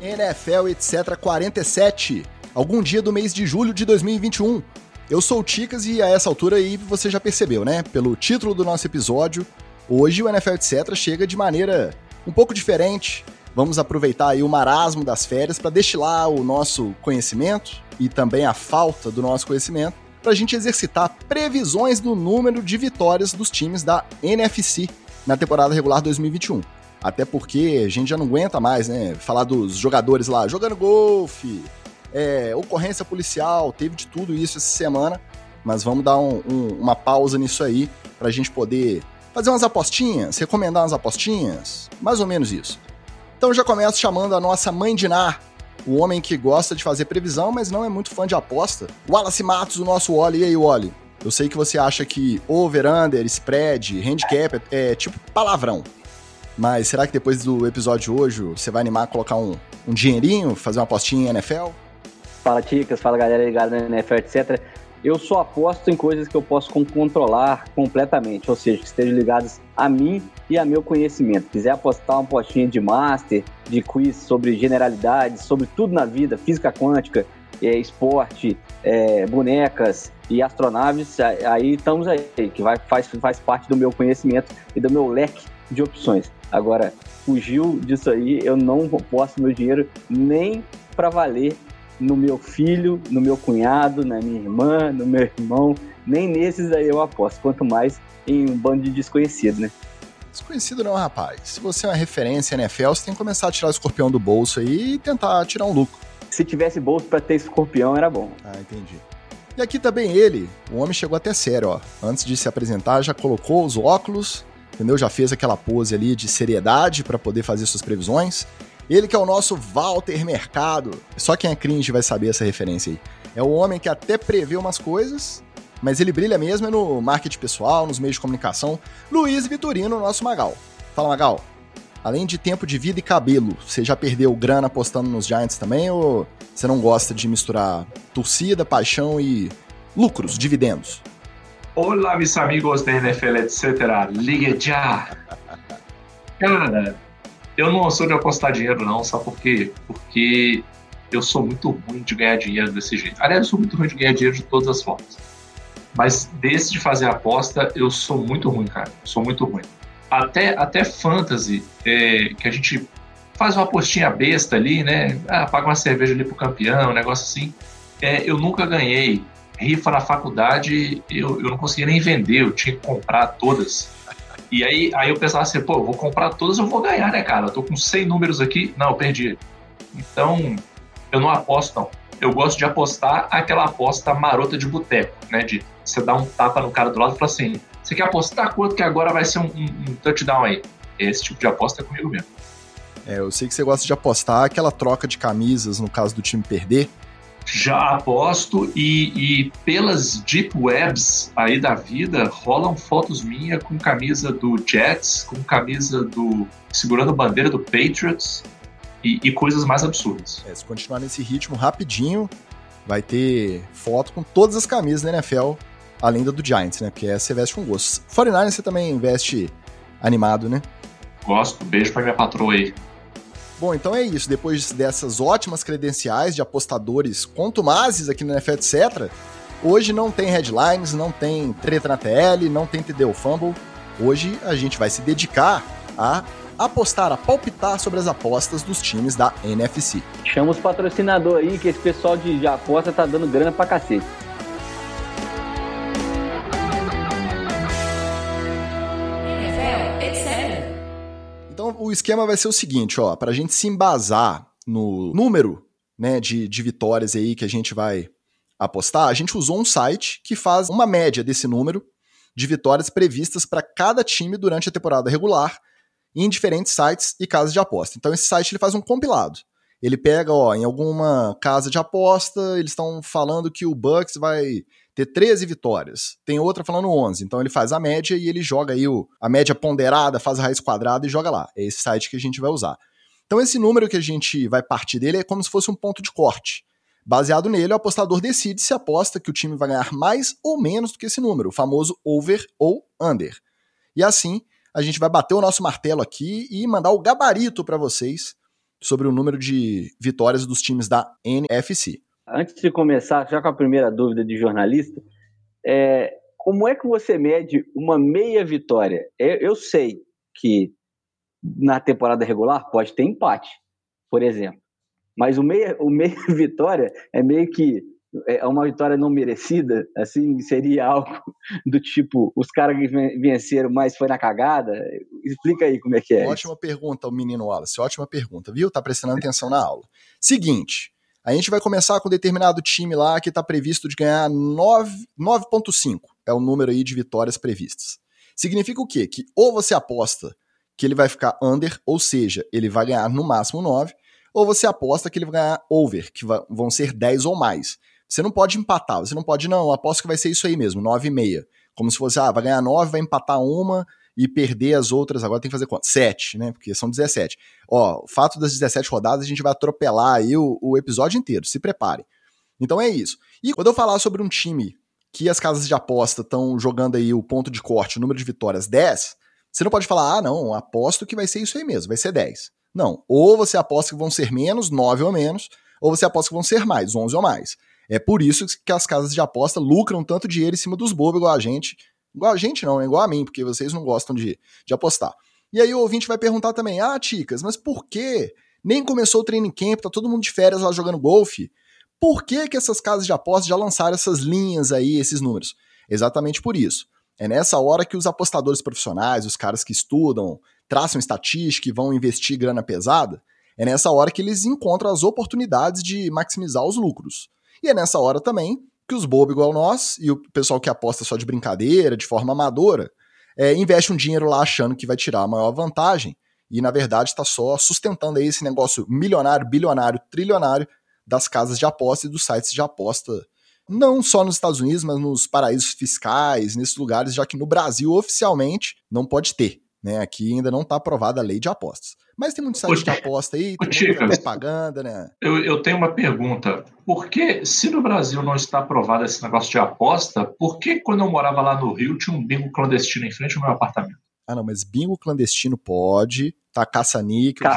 NFL etc 47, algum dia do mês de julho de 2021. Eu sou o Ticas e a essa altura aí você já percebeu, né? Pelo título do nosso episódio, hoje o NFL etc chega de maneira um pouco diferente. Vamos aproveitar aí o marasmo das férias para destilar o nosso conhecimento e também a falta do nosso conhecimento para a gente exercitar previsões do número de vitórias dos times da NFC na temporada regular 2021. Até porque a gente já não aguenta mais, né? Falar dos jogadores lá jogando golfe, é, ocorrência policial, teve de tudo isso essa semana. Mas vamos dar um, um, uma pausa nisso aí para a gente poder fazer umas apostinhas, recomendar umas apostinhas, mais ou menos isso. Então já começo chamando a nossa mãe de Nar, o homem que gosta de fazer previsão, mas não é muito fã de aposta. Wallace Matos, o nosso Wally. E aí, Wally? Eu sei que você acha que over, under, spread, handicap é, é tipo palavrão. Mas será que depois do episódio de hoje você vai animar a colocar um, um dinheirinho, fazer uma apostinha em NFL? Fala, Ticas, fala galera ligada na NFL, etc. Eu só aposto em coisas que eu posso controlar completamente, ou seja, que estejam ligadas a mim e a meu conhecimento. Quiser apostar uma apostinha de master, de quiz sobre generalidades, sobre tudo na vida, física quântica, é, esporte, é, bonecas e astronaves, aí estamos aí, que vai, faz, faz parte do meu conhecimento e do meu leque de opções. Agora, fugiu disso aí, eu não posso meu dinheiro nem para valer no meu filho, no meu cunhado, na minha irmã, no meu irmão. Nem nesses aí eu aposto, quanto mais em um bando de desconhecido, né? Desconhecido não, rapaz. Se você é uma referência NFL, você tem que começar a tirar o escorpião do bolso aí e tentar tirar um lucro. Se tivesse bolso para ter escorpião, era bom. Ah, entendi. E aqui também ele, o homem chegou até sério, ó. Antes de se apresentar, já colocou os óculos, entendeu? Já fez aquela pose ali de seriedade para poder fazer suas previsões. Ele que é o nosso Walter Mercado. Só quem é cringe vai saber essa referência aí. É o homem que até prevê umas coisas, mas ele brilha mesmo é no marketing pessoal, nos meios de comunicação. Luiz Vitorino, nosso Magal. Fala, Magal. Além de tempo de vida e cabelo, você já perdeu grana apostando nos Giants também ou você não gosta de misturar torcida, paixão e lucros, dividendos? Olá, meus amigos da NFL, etc. Ligue já! Cara, eu não sou de apostar dinheiro, não, sabe por quê? Porque eu sou muito ruim de ganhar dinheiro desse jeito. Aliás, eu sou muito ruim de ganhar dinheiro de todas as formas. Mas desse de fazer aposta, eu sou muito ruim, cara. Sou muito ruim. Até, até fantasy, é, que a gente faz uma apostinha besta ali, né? Ah, paga uma cerveja ali pro campeão, um negócio assim. É, eu nunca ganhei. Rifa na faculdade, eu, eu não conseguia nem vender, eu tinha que comprar todas. E aí, aí eu pensava assim, pô, eu vou comprar todas, eu vou ganhar, né, cara? Eu tô com 100 números aqui. Não, eu perdi. Então, eu não aposto, não. Eu gosto de apostar aquela aposta marota de boteco, né? De você dar um tapa no cara do lado e falar assim, você quer apostar quanto que agora vai ser um, um, um touchdown aí? Esse tipo de aposta é comigo mesmo. É, eu sei que você gosta de apostar aquela troca de camisas no caso do time perder, já aposto e, e, pelas deep webs aí da vida rolam fotos minhas com camisa do Jets, com camisa do segurando bandeira do Patriots e, e coisas mais absurdas. É, se continuar nesse ritmo rapidinho, vai ter foto com todas as camisas da NFL, além da do Giants, né? Porque essa você veste com gosto. 49 você também veste animado, né? Gosto. Beijo pra minha patroa aí. Bom, então é isso. Depois dessas ótimas credenciais de apostadores contumazes aqui no NFL, etc., hoje não tem headlines, não tem treta na TL, não tem TD Fumble. Hoje a gente vai se dedicar a apostar, a palpitar sobre as apostas dos times da NFC. Chama os patrocinadores aí, que esse pessoal de, de aposta tá dando grana pra cacete. O esquema vai ser o seguinte, ó, para a gente se embasar no número né, de, de vitórias aí que a gente vai apostar, a gente usou um site que faz uma média desse número de vitórias previstas para cada time durante a temporada regular em diferentes sites e casas de aposta. Então esse site ele faz um compilado. Ele pega, ó, em alguma casa de aposta, eles estão falando que o Bucks vai ter 13 vitórias. Tem outra falando 11. Então ele faz a média e ele joga aí o, a média ponderada, faz a raiz quadrada e joga lá. É esse site que a gente vai usar. Então esse número que a gente vai partir dele é como se fosse um ponto de corte. Baseado nele, o apostador decide se aposta que o time vai ganhar mais ou menos do que esse número, o famoso over ou under. E assim, a gente vai bater o nosso martelo aqui e mandar o gabarito para vocês sobre o número de vitórias dos times da NFC. Antes de começar, já com a primeira dúvida de jornalista, é, como é que você mede uma meia vitória? Eu, eu sei que na temporada regular pode ter empate, por exemplo. Mas o meia, o meia vitória é meio que é uma vitória não merecida, assim, seria algo do tipo, os caras venceram, mas foi na cagada? Explica aí como é que é. Ótima isso. pergunta, o menino Wallace, ótima pergunta, viu? Tá prestando atenção na aula. Seguinte, a gente vai começar com determinado time lá que está previsto de ganhar 9.5, é o número aí de vitórias previstas. Significa o quê? Que ou você aposta que ele vai ficar under, ou seja, ele vai ganhar no máximo 9, ou você aposta que ele vai ganhar over, que vão ser 10 ou mais. Você não pode empatar, você não pode, não, aposto que vai ser isso aí mesmo, 9,5. Como se fosse, ah, vai ganhar 9, vai empatar uma e perder as outras, agora tem que fazer quanto? 7, né? Porque são 17. Ó, o fato das 17 rodadas, a gente vai atropelar aí o, o episódio inteiro, se prepare. Então é isso. E quando eu falar sobre um time que as casas de aposta estão jogando aí o ponto de corte, o número de vitórias 10, você não pode falar, ah, não, aposto que vai ser isso aí mesmo, vai ser 10. Não. Ou você aposta que vão ser menos, 9 ou menos, ou você aposta que vão ser mais, 11 ou mais. É por isso que as casas de aposta lucram tanto dinheiro em cima dos bobos igual a gente. Igual a gente não, é igual a mim, porque vocês não gostam de, de apostar. E aí o ouvinte vai perguntar também, ah, Ticas, mas por que nem começou o training camp, tá todo mundo de férias lá jogando golfe? Por que, que essas casas de apostas já lançaram essas linhas aí, esses números? Exatamente por isso. É nessa hora que os apostadores profissionais, os caras que estudam, traçam estatística e vão investir grana pesada, é nessa hora que eles encontram as oportunidades de maximizar os lucros. E é nessa hora também que os bobos igual nós e o pessoal que aposta só de brincadeira, de forma amadora, é, investe um dinheiro lá achando que vai tirar a maior vantagem e na verdade está só sustentando aí esse negócio milionário, bilionário, trilionário das casas de aposta e dos sites de aposta, não só nos Estados Unidos, mas nos paraísos fiscais, nesses lugares, já que no Brasil oficialmente não pode ter. Né? Aqui ainda não está aprovada a lei de apostas. Mas tem muito site de aposta aí, tem muita propaganda, né? Eu, eu tenho uma pergunta. Por que, se no Brasil não está aprovado esse negócio de aposta, por que quando eu morava lá no Rio tinha um bingo clandestino em frente ao meu apartamento? Ah, não, mas bingo clandestino pode, tá caça-níquel,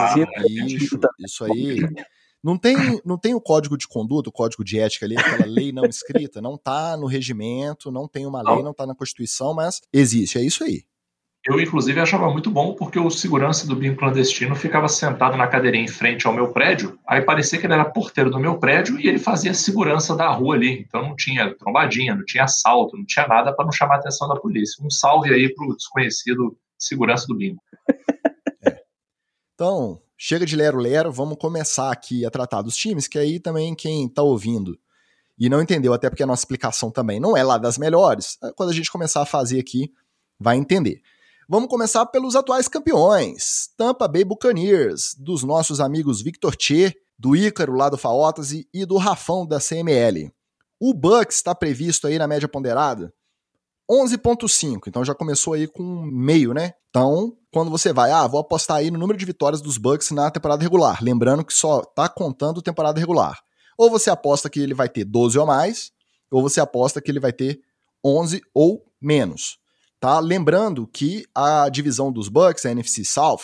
bicho, isso aí... Não tem, não tem o código de conduta, o código de ética ali, aquela lei não escrita, não tá no regimento, não tem uma lei, não tá na Constituição, mas existe, é isso aí. Eu, inclusive, achava muito bom porque o segurança do bingo clandestino ficava sentado na cadeirinha em frente ao meu prédio. Aí parecia que ele era porteiro do meu prédio e ele fazia segurança da rua ali. Então não tinha trombadinha, não tinha assalto, não tinha nada para não chamar a atenção da polícia. Um salve aí pro desconhecido segurança do bingo. É. Então, chega de lero-lero, vamos começar aqui a tratar dos times, que aí também quem está ouvindo e não entendeu, até porque a nossa explicação também não é lá das melhores, quando a gente começar a fazer aqui, vai entender. Vamos começar pelos atuais campeões, Tampa Bay Buccaneers, dos nossos amigos Victor Che, do Ícaro lá do Faotas e do Rafão da CML. O Bucks está previsto aí na média ponderada 11.5, então já começou aí com meio, né? Então, quando você vai, ah, vou apostar aí no número de vitórias dos Bucks na temporada regular, lembrando que só tá contando temporada regular. Ou você aposta que ele vai ter 12 ou mais, ou você aposta que ele vai ter 11 ou menos. Tá? Lembrando que a divisão dos Bucks, a NFC South,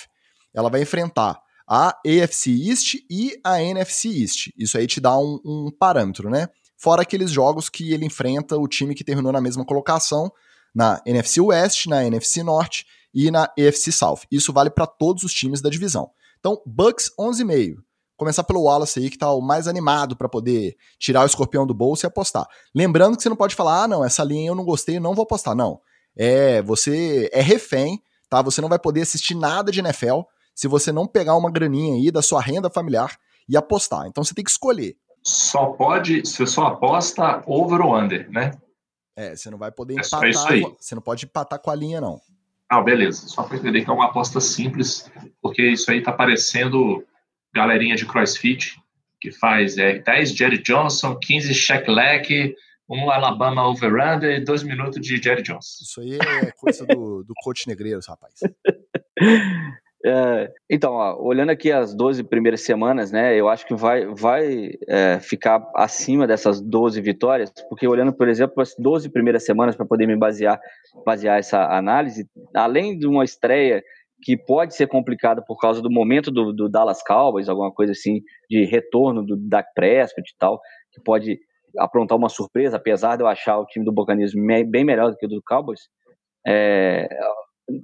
ela vai enfrentar a AFC East e a NFC East. Isso aí te dá um, um parâmetro, né? Fora aqueles jogos que ele enfrenta o time que terminou na mesma colocação na NFC West, na NFC Norte e na AFC South. Isso vale para todos os times da divisão. Então, Bucks 11,5. Começar pelo Wallace aí, que tá o mais animado para poder tirar o escorpião do bolso e apostar. Lembrando que você não pode falar, ah, não, essa linha eu não gostei, não vou apostar. Não é você é refém, tá? Você não vai poder assistir nada de NFL se você não pegar uma graninha aí da sua renda familiar e apostar. Então você tem que escolher. Só pode, você só aposta over ou under, né? É, você não vai poder é empatar. Isso aí. Você não pode empatar com a linha, não. Ah, beleza. Só para entender que é uma aposta simples, porque isso aí tá parecendo galerinha de CrossFit, que faz é, 10 Jerry Johnson, 15 Shaq Leck, um Alabama over-under e dois minutos de Jerry Jones. Isso aí é coisa do, do coach Negreiros, rapaz. É, então, ó, olhando aqui as 12 primeiras semanas, né, eu acho que vai, vai é, ficar acima dessas 12 vitórias, porque olhando, por exemplo, as 12 primeiras semanas para poder me basear, basear essa análise, além de uma estreia que pode ser complicada por causa do momento do, do, Dallas Cowboys, alguma coisa assim, de retorno do Dak Prescott e tal, que pode aprontar uma surpresa, apesar de eu achar o time do Buccaneers bem melhor do que o do Cowboys. É,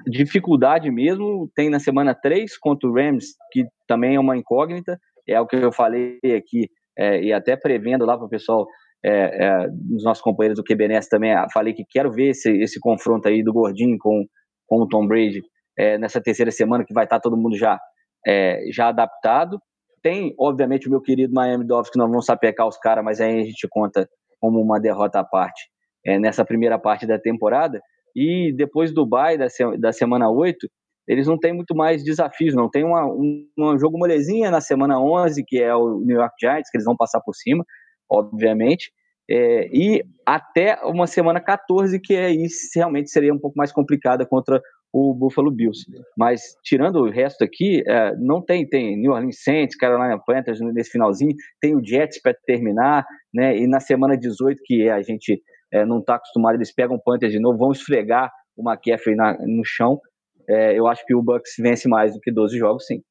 dificuldade mesmo tem na semana 3 contra o Rams, que também é uma incógnita, é o que eu falei aqui, é, e até prevendo lá para o pessoal, é, é, os nossos companheiros do QBNS também, ah, falei que quero ver esse, esse confronto aí do Gordinho com, com o Tom Brady é, nessa terceira semana, que vai estar tá todo mundo já, é, já adaptado. Tem, obviamente, o meu querido Miami Dolphins, que nós vamos sapecar os caras, mas aí a gente conta como uma derrota à parte é, nessa primeira parte da temporada. E depois do bye da, se, da semana 8, eles não têm muito mais desafios, não. Tem uma, um, um jogo molezinha na semana 11, que é o New York Giants, que eles vão passar por cima, obviamente. É, e até uma semana 14, que isso realmente seria um pouco mais complicada contra o Buffalo Bills. Mas tirando o resto aqui, é, não tem, tem New Orleans Saints, Carolina Panthers nesse finalzinho, tem o Jets para terminar, né? E na semana 18, que a gente é, não está acostumado, eles pegam o Panthers de novo, vão esfregar o McCaffrey na, no chão. É, eu acho que o Bucks vence mais do que 12 jogos, sim.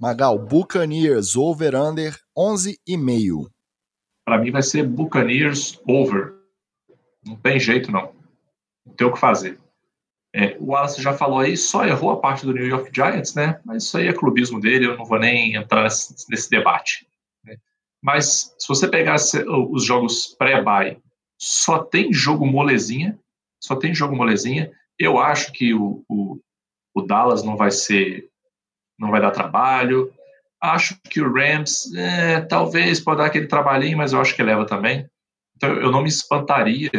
Magal, Buccaneers over-under 11,5. Para mim vai ser Buccaneers over. Não tem jeito, não. Não tem o que fazer. É, o Wallace já falou aí, só errou a parte do New York Giants, né? Mas isso aí é clubismo dele, eu não vou nem entrar nesse, nesse debate. Né? Mas se você pegar os jogos pré-bye só tem jogo molezinha, só tem jogo molezinha. Eu acho que o, o, o Dallas não vai ser, não vai dar trabalho. Acho que o Rams, é, talvez pode dar aquele trabalhinho, mas eu acho que leva também. Então eu não me espantaria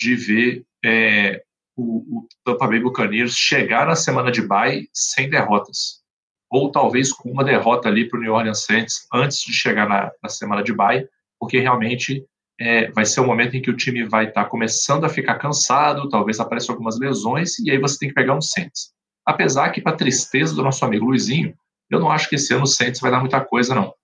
de ver é, o, o Tampa Bay Buccaneers chegar na semana de bye sem derrotas. Ou talvez com uma derrota ali para o New Orleans Saints antes de chegar na, na semana de bye, porque realmente é, vai ser o um momento em que o time vai estar tá começando a ficar cansado, talvez apareçam algumas lesões, e aí você tem que pegar um Saints. Apesar que, para tristeza do nosso amigo Luizinho, eu não acho que esse ano o Saints vai dar muita coisa, não.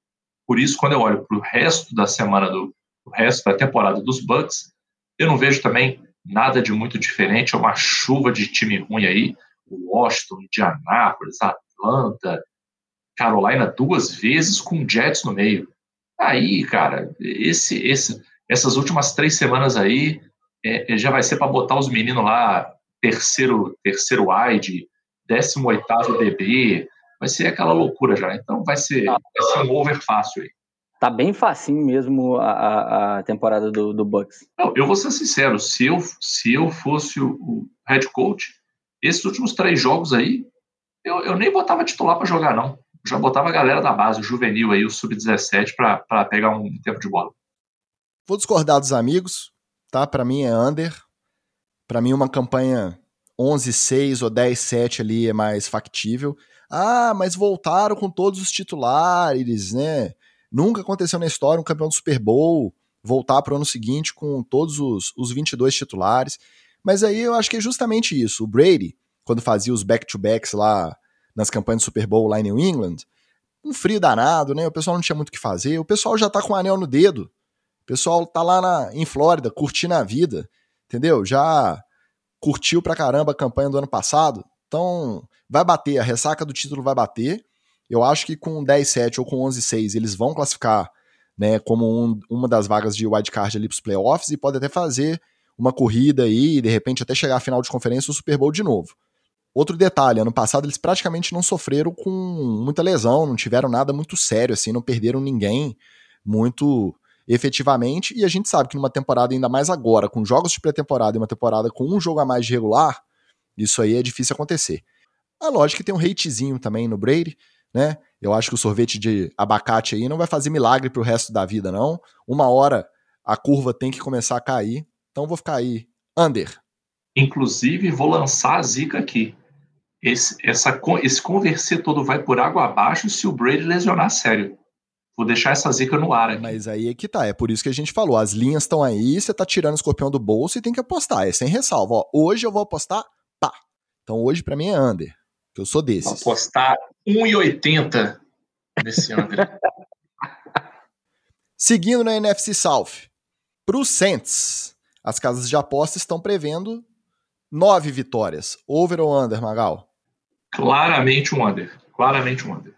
Por isso, quando eu olho para o resto da semana, do resto da temporada dos Bucks, eu não vejo também nada de muito diferente, é uma chuva de time ruim aí, Washington, Indianápolis, Atlanta, Carolina duas vezes com Jets no meio. Aí, cara, esse, esse, essas últimas três semanas aí é, é já vai ser para botar os meninos lá, terceiro, terceiro wide, 18 DB, vai ser aquela loucura já. Então vai ser, vai ser um over fácil aí. Tá bem facinho mesmo a, a temporada do, do Bucks. Não, eu vou ser sincero, se eu, se eu fosse o, o head coach, esses últimos três jogos aí, eu, eu nem botava titular para jogar, não. já botava a galera da base, o juvenil aí, o sub-17, para pegar um tempo de bola. Vou discordar dos amigos, tá? Para mim é under. Para mim uma campanha 11-6 ou 10-7 ali é mais factível. Ah, mas voltaram com todos os titulares, né? Nunca aconteceu na história um campeão do Super Bowl voltar para o ano seguinte com todos os, os 22 titulares. Mas aí eu acho que é justamente isso. O Brady, quando fazia os back-to-backs lá nas campanhas do Super Bowl lá em New England, um frio danado, né? O pessoal não tinha muito o que fazer. O pessoal já tá com o anel no dedo. O pessoal tá lá na, em Flórida curtindo a vida, entendeu? Já curtiu pra caramba a campanha do ano passado. Então, vai bater, a ressaca do título vai bater. Eu acho que com 10-7 ou com 11-6 eles vão classificar né, como um, uma das vagas de wildcard ali pros playoffs e pode até fazer uma corrida aí e de repente até chegar à final de conferência o Super Bowl de novo. Outro detalhe, ano passado eles praticamente não sofreram com muita lesão, não tiveram nada muito sério assim, não perderam ninguém muito efetivamente, e a gente sabe que numa temporada, ainda mais agora, com jogos de pré-temporada e uma temporada com um jogo a mais de regular, isso aí é difícil acontecer. A lógica é que tem um hatezinho também no Brady, né? Eu acho que o sorvete de abacate aí não vai fazer milagre pro resto da vida, não. Uma hora a curva tem que começar a cair, então vou ficar aí, under. Inclusive, vou lançar a zica aqui. Esse, essa, esse converser todo vai por água abaixo se o Brady lesionar sério. Vou deixar essa zica no ar aqui. Mas aí é que tá, é por isso que a gente falou. As linhas estão aí, você tá tirando o escorpião do bolso e tem que apostar. É sem ressalva. Ó, hoje eu vou apostar, pá. Então hoje para mim é under. Que eu sou desses. Apostar 1,80 nesse under. Seguindo na NFC South. Pro Saints, as casas de aposta estão prevendo nove vitórias. Over ou under, Magal? Claramente um under. Claramente um under.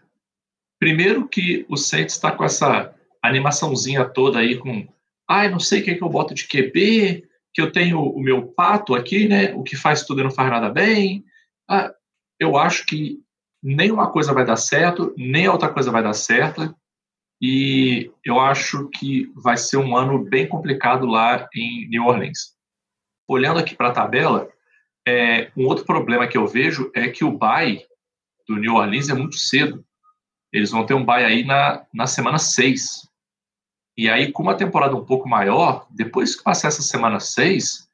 Primeiro que o Saints está com essa animaçãozinha toda aí com ai, ah, não sei o que, é que eu boto de QB, que eu tenho o meu pato aqui, né? O que faz tudo e não faz nada bem. Ah, eu acho que nem uma coisa vai dar certo, nem a outra coisa vai dar certa. E eu acho que vai ser um ano bem complicado lá em New Orleans. Olhando aqui para a tabela, é, um outro problema que eu vejo é que o bye do New Orleans é muito cedo. Eles vão ter um bye aí na, na semana 6. E aí, com uma temporada um pouco maior, depois que passar essa semana 6,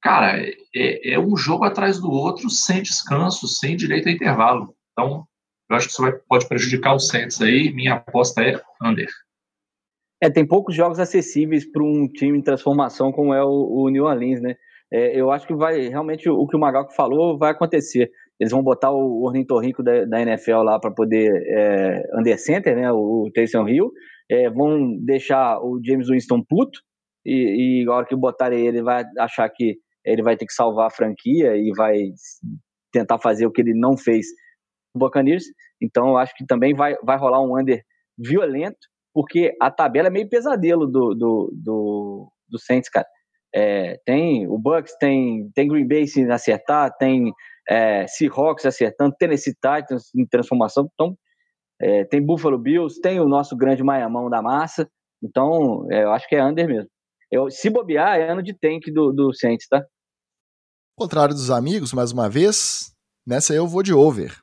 cara, é, é um jogo atrás do outro, sem descanso, sem direito a intervalo. Então, eu acho que isso vai, pode prejudicar o Saints aí. Minha aposta é under. É, tem poucos jogos acessíveis para um time em transformação como é o, o New Orleans, né? É, eu acho que vai realmente o que o Magalco falou vai acontecer. Eles vão botar o ornitorrinco da, da NFL lá para poder é, under center, né? O, o Taysom Hill. É, vão deixar o James Winston puto e, e a hora que botarem ele, vai achar que ele vai ter que salvar a franquia e vai tentar fazer o que ele não fez Buccaneers. Então, eu acho que também vai, vai rolar um under violento, porque a tabela é meio pesadelo do, do, do, do Saints, cara. É, tem o Bucks, tem, tem Green Bay se acertar, tem é, Seahawks acertando, Tennessee Titans em transformação, então é, tem Buffalo Bills, tem o nosso grande Maiamão da massa, então é, eu acho que é under mesmo. Eu, se bobear, é ano de tank do, do Saints, tá? Contrário dos amigos, mais uma vez, nessa eu vou de over.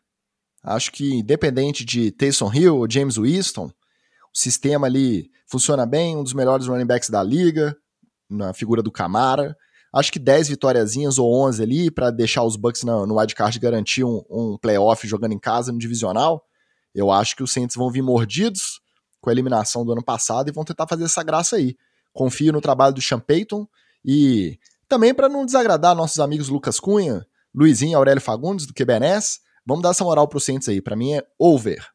Acho que independente de Taysom Hill ou James Winston, o sistema ali funciona bem, um dos melhores running backs da liga, na figura do Camara. Acho que 10 vitóriazinhas ou 11 ali para deixar os Bucks no, no wildcard e garantir um, um playoff jogando em casa no divisional. Eu acho que os Saints vão vir mordidos com a eliminação do ano passado e vão tentar fazer essa graça aí. Confio no trabalho do Sean Payton e também para não desagradar nossos amigos Lucas Cunha, Luizinho Aurélio Fagundes do QBNS, vamos dar essa moral pro Saints aí. Para mim é over.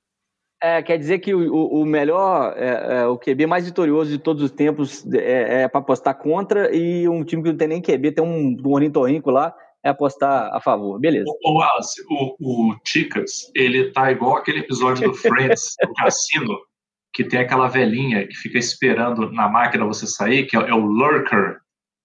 É, quer dizer que o, o melhor, é, é, o QB mais vitorioso de todos os tempos é, é para apostar contra e um time que não tem nem QB, tem um, um ornitorrinco lá, é apostar a favor. Beleza. O, o Wallace, o, o Ticas, ele tá igual aquele episódio do Friends, do cassino, que tem aquela velhinha que fica esperando na máquina você sair, que é, é o lurker.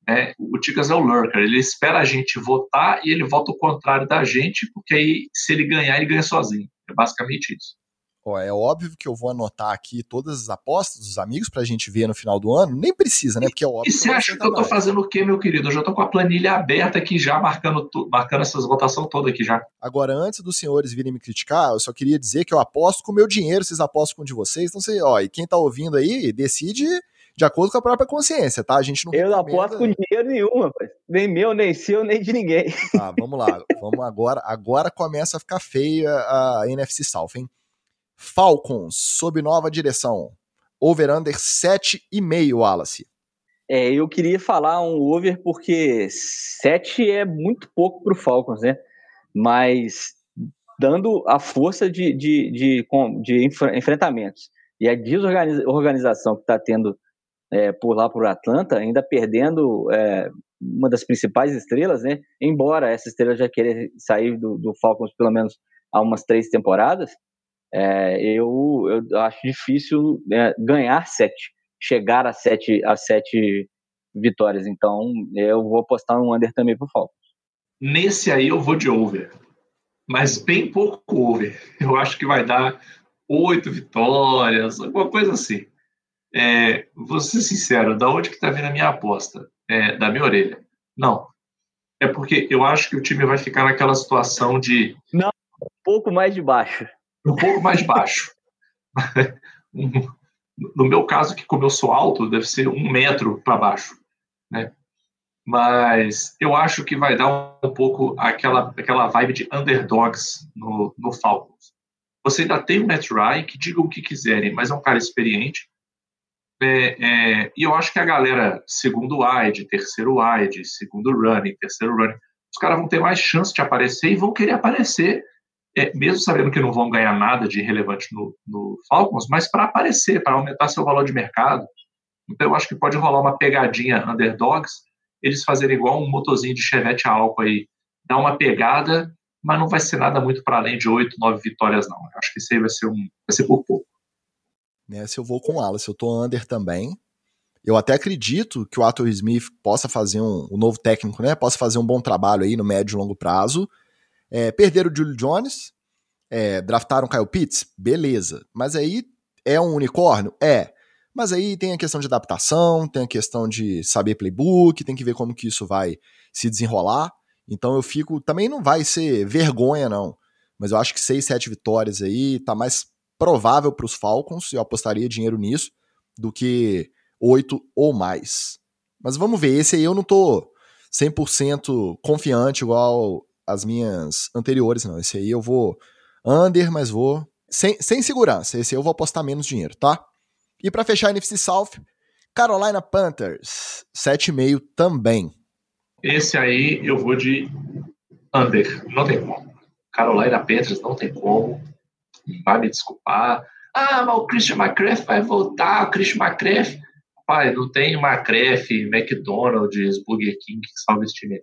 Né? O Ticas é o lurker. Ele espera a gente votar e ele vota o contrário da gente, porque aí, se ele ganhar, ele ganha sozinho. É basicamente isso. Ó, é óbvio que eu vou anotar aqui todas as apostas dos amigos pra gente ver no final do ano. Nem precisa, né? Porque é óbvio. E você acha que eu tô fazendo o quê, meu querido? Eu já tô com a planilha aberta aqui já, marcando, marcando essas votações todas aqui já. Agora, antes dos senhores virem me criticar, eu só queria dizer que eu aposto com o meu dinheiro, vocês apostam com o de vocês. Então, você, ó, e quem tá ouvindo aí, decide de acordo com a própria consciência, tá? A gente não Eu não aposto com dinheiro nenhum, rapaz. Nem meu, nem seu, nem de ninguém. Tá, vamos lá. vamos agora. Agora começa a ficar feia a NFC South, hein? Falcons, sob nova direção. Over-under 7,5, Wallace. É, eu queria falar um over porque 7 é muito pouco para o Falcons, né? Mas dando a força de, de, de, de enfrentamentos e a desorganização que está tendo é, por lá por Atlanta, ainda perdendo é, uma das principais estrelas, né? Embora essa estrela já queira sair do, do Falcons pelo menos há umas três temporadas, é, eu, eu acho difícil é, ganhar sete, chegar a sete, a sete vitórias. Então, eu vou apostar no under também pro Falcons. Nesse aí eu vou de over, mas bem pouco over. Eu acho que vai dar oito vitórias, alguma coisa assim. É, vou ser sincero, da onde que tá vindo a minha aposta? É, da minha orelha. Não. É porque eu acho que o time vai ficar naquela situação de. Não, um pouco mais de baixo um pouco mais baixo. no meu caso, que como eu sou alto, deve ser um metro para baixo, né? Mas eu acho que vai dar um pouco aquela, aquela vibe de underdogs no, no Falcons. Você ainda tem o Matt Ryan, que digam o que quiserem, mas é um cara experiente. É, é, e eu acho que a galera, segundo wide, terceiro wide, segundo running, terceiro running, os caras vão ter mais chance de aparecer e vão querer aparecer é, mesmo sabendo que não vão ganhar nada de relevante no, no Falcons, mas para aparecer, para aumentar seu valor de mercado. Então eu acho que pode rolar uma pegadinha underdogs, eles fazerem igual um motorzinho de chevette álcool aí, dar uma pegada mas não vai ser nada muito para além de oito, nove vitórias, não. Eu acho que isso aí vai ser, um, vai ser por pouco. Nessa eu vou com o Wallace, eu tô under também. Eu até acredito que o Arthur Smith possa fazer um, o novo técnico, né? Possa fazer um bom trabalho aí no médio e longo prazo. É, perderam o Julio Jones, é, draftaram Kyle Pitts, beleza. Mas aí é um unicórnio? É. Mas aí tem a questão de adaptação, tem a questão de saber playbook, tem que ver como que isso vai se desenrolar. Então eu fico. Também não vai ser vergonha, não. Mas eu acho que seis, sete vitórias aí tá mais provável para os Falcons. Eu apostaria dinheiro nisso do que oito ou mais. Mas vamos ver. Esse aí eu não tô 100% confiante igual as minhas anteriores, não. Esse aí eu vou under, mas vou sem, sem segurança. Esse aí eu vou apostar menos dinheiro, tá? E para fechar a NFC South, Carolina Panthers, 7,5 também. Esse aí eu vou de under. Não tem como. Carolina Panthers não tem como. Vai me desculpar. Ah, mas o Christian McCaffrey vai voltar. O Christian McCaffrey. Pai, não tem McCaffrey, McDonald's, Burger King que salve esse time.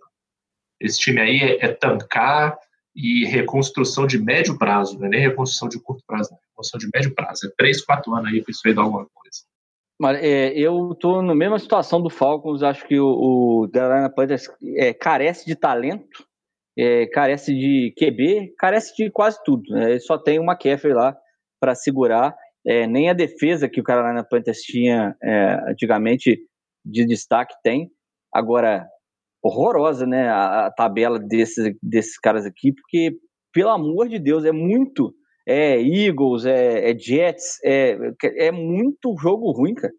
Esse time aí é, é, tancar e reconstrução de médio prazo. Não é nem reconstrução de curto prazo, não. É reconstrução de médio prazo. É 3, 4 anos aí para isso aí dar alguma coisa. É, eu tô na mesma situação do Falcons. Acho que o, o Carolina Panthers é, carece de talento, é, carece de QB, carece de quase tudo. Né? Só tem uma McCaffrey lá para segurar. É, nem a defesa que o Carolina Panthers tinha é, antigamente de destaque tem. Agora, horrorosa, né? A, a, tabela desses, desses caras aqui, porque, pelo amor de Deus, é muito é Eagles, é, é Jets, é, é muito jogo ruim, cara.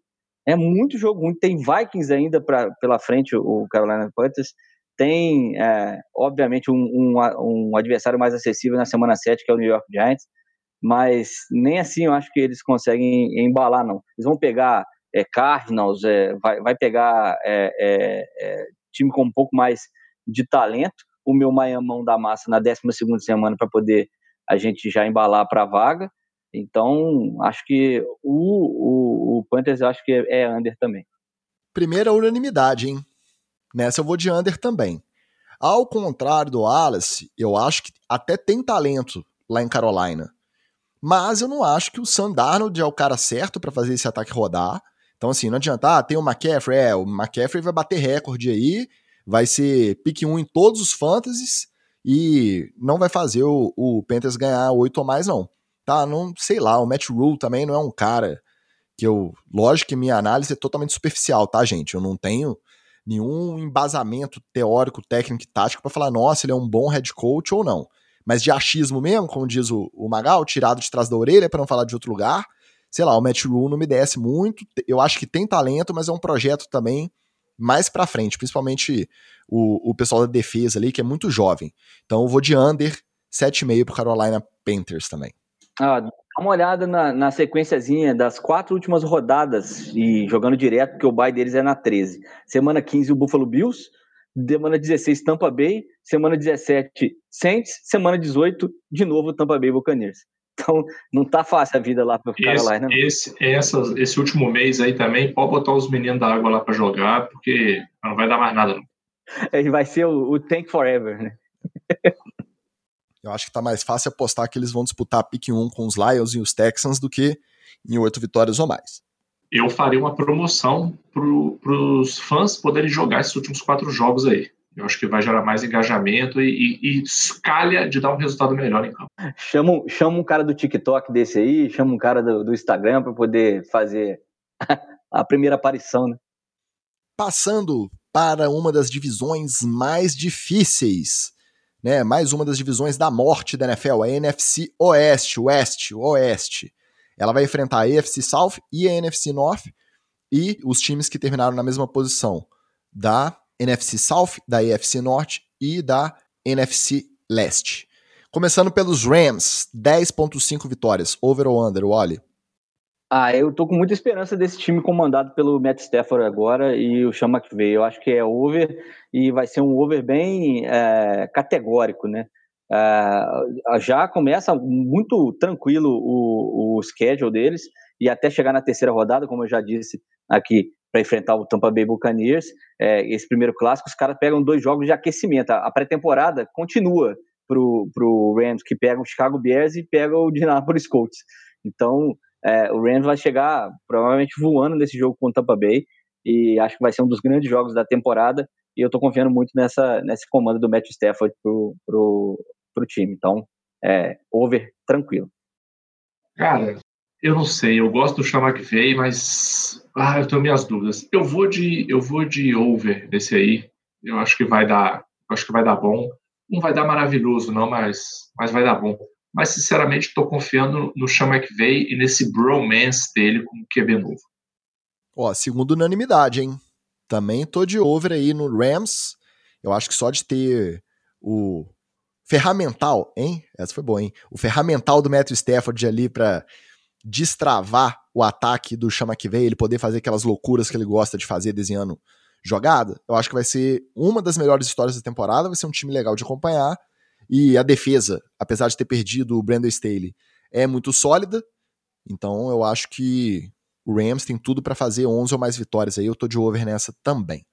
É muito jogo ruim. Tem Vikings ainda pra, pela frente, o Carolina Panthers. Tem, é, obviamente, um, um, um, adversário mais acessível na semana 7, que é o New York Giants. Mas nem assim eu acho que eles conseguem embalar, não. Eles vão pegar é, Cardinals, é, vai, vai pegar é, é, é time com um pouco mais de talento. O meu Maiamão da massa na 12 semana para poder a gente já embalar para a vaga. Então, acho que o, o, o Panthers acho que é, é under também. Primeira unanimidade, hein? Nessa eu vou de under também. Ao contrário do Wallace, eu acho que até tem talento lá em Carolina. Mas eu não acho que o Sam Darnold é o cara certo para fazer esse ataque rodar. Então, assim, não adianta, ah, tem o McCaffrey, é, o McCaffrey vai bater recorde aí, vai ser pick 1 em todos os fantasies, e não vai fazer o, o Panthers ganhar oito ou mais, não. Tá? Não sei lá, o Matt Rule também não é um cara que eu. Lógico que minha análise é totalmente superficial, tá, gente? Eu não tenho nenhum embasamento teórico, técnico e tático para falar, nossa, ele é um bom head coach ou não. Mas de achismo mesmo, como diz o, o Magal, tirado de trás da orelha para não falar de outro lugar, sei lá, o Matt Rule não me desce muito. Eu acho que tem talento, mas é um projeto também mais para frente, principalmente o, o pessoal da defesa ali, que é muito jovem. Então eu vou de under 7,5 pro Carolina Panthers também. Ah, uma olhada na, na sequenciazinha das quatro últimas rodadas e jogando direto, porque o bye deles é na 13. Semana 15, o Buffalo Bills. Semana 16, Tampa Bay. Semana 17, Saints. Semana 18, de novo, Tampa Bay Buccaneers. Então, não tá fácil a vida lá para ficar lá, né? Esse, essas, esse último mês aí também, pode botar os meninos da água lá para jogar, porque não vai dar mais nada, não. Ele vai ser o, o Tank Forever, né? Eu acho que tá mais fácil apostar que eles vão disputar pick 1 com os Lions e os Texans do que em oito vitórias ou mais. Eu faria uma promoção para os fãs poderem jogar esses últimos quatro jogos aí. Eu acho que vai gerar mais engajamento e, e, e escalha de dar um resultado melhor em campo. Chama, chama um cara do TikTok desse aí, chama um cara do, do Instagram para poder fazer a primeira aparição, né? Passando para uma das divisões mais difíceis, né? Mais uma das divisões da morte da NFL, a NFC Oeste, Oeste, Oeste. Ela vai enfrentar a AFC South e a NFC North e os times que terminaram na mesma posição da NFC South, da AFC Norte e da NFC Leste. Começando pelos Rams, 10.5 vitórias, over ou under, Wally? Ah, eu tô com muita esperança desse time comandado pelo Matt Stafford agora e o Sean McVay. Eu acho que é over e vai ser um over bem é, categórico, né? É, já começa muito tranquilo o, o schedule deles e até chegar na terceira rodada, como eu já disse aqui, para enfrentar o Tampa Bay Buccaneers, é, esse primeiro clássico, os caras pegam dois jogos de aquecimento. A, a pré-temporada continua. pro, pro Rams, que pega o Chicago Bears e pega o Indianapolis Colts. Então, é, o Rams vai chegar provavelmente voando nesse jogo com o Tampa Bay e acho que vai ser um dos grandes jogos da temporada e eu estou confiando muito nessa, nesse comando do Matt Stafford pro, pro, pro time. Então, é, over tranquilo. Cara, eu não sei, eu gosto do Sean McVay, mas ah, eu tenho minhas dúvidas. Eu vou de eu vou de over nesse aí. Eu acho que vai dar, acho que vai dar bom. Não vai dar maravilhoso não, mas mas vai dar bom. Mas sinceramente estou confiando no Sean McVay e nesse bromance dele com o QB novo. Ó, segundo unanimidade, hein? Também tô de over aí no Rams. Eu acho que só de ter o ferramental, hein? Essa foi boa, hein? O ferramental do Matthew Stafford ali para destravar o ataque do Chama que vem, ele poder fazer aquelas loucuras que ele gosta de fazer desenhando jogada, eu acho que vai ser uma das melhores histórias da temporada, vai ser um time legal de acompanhar. E a defesa, apesar de ter perdido o Brandon Staley, é muito sólida. Então eu acho que o Rams tem tudo para fazer 11 ou mais vitórias aí. Eu tô de over nessa também.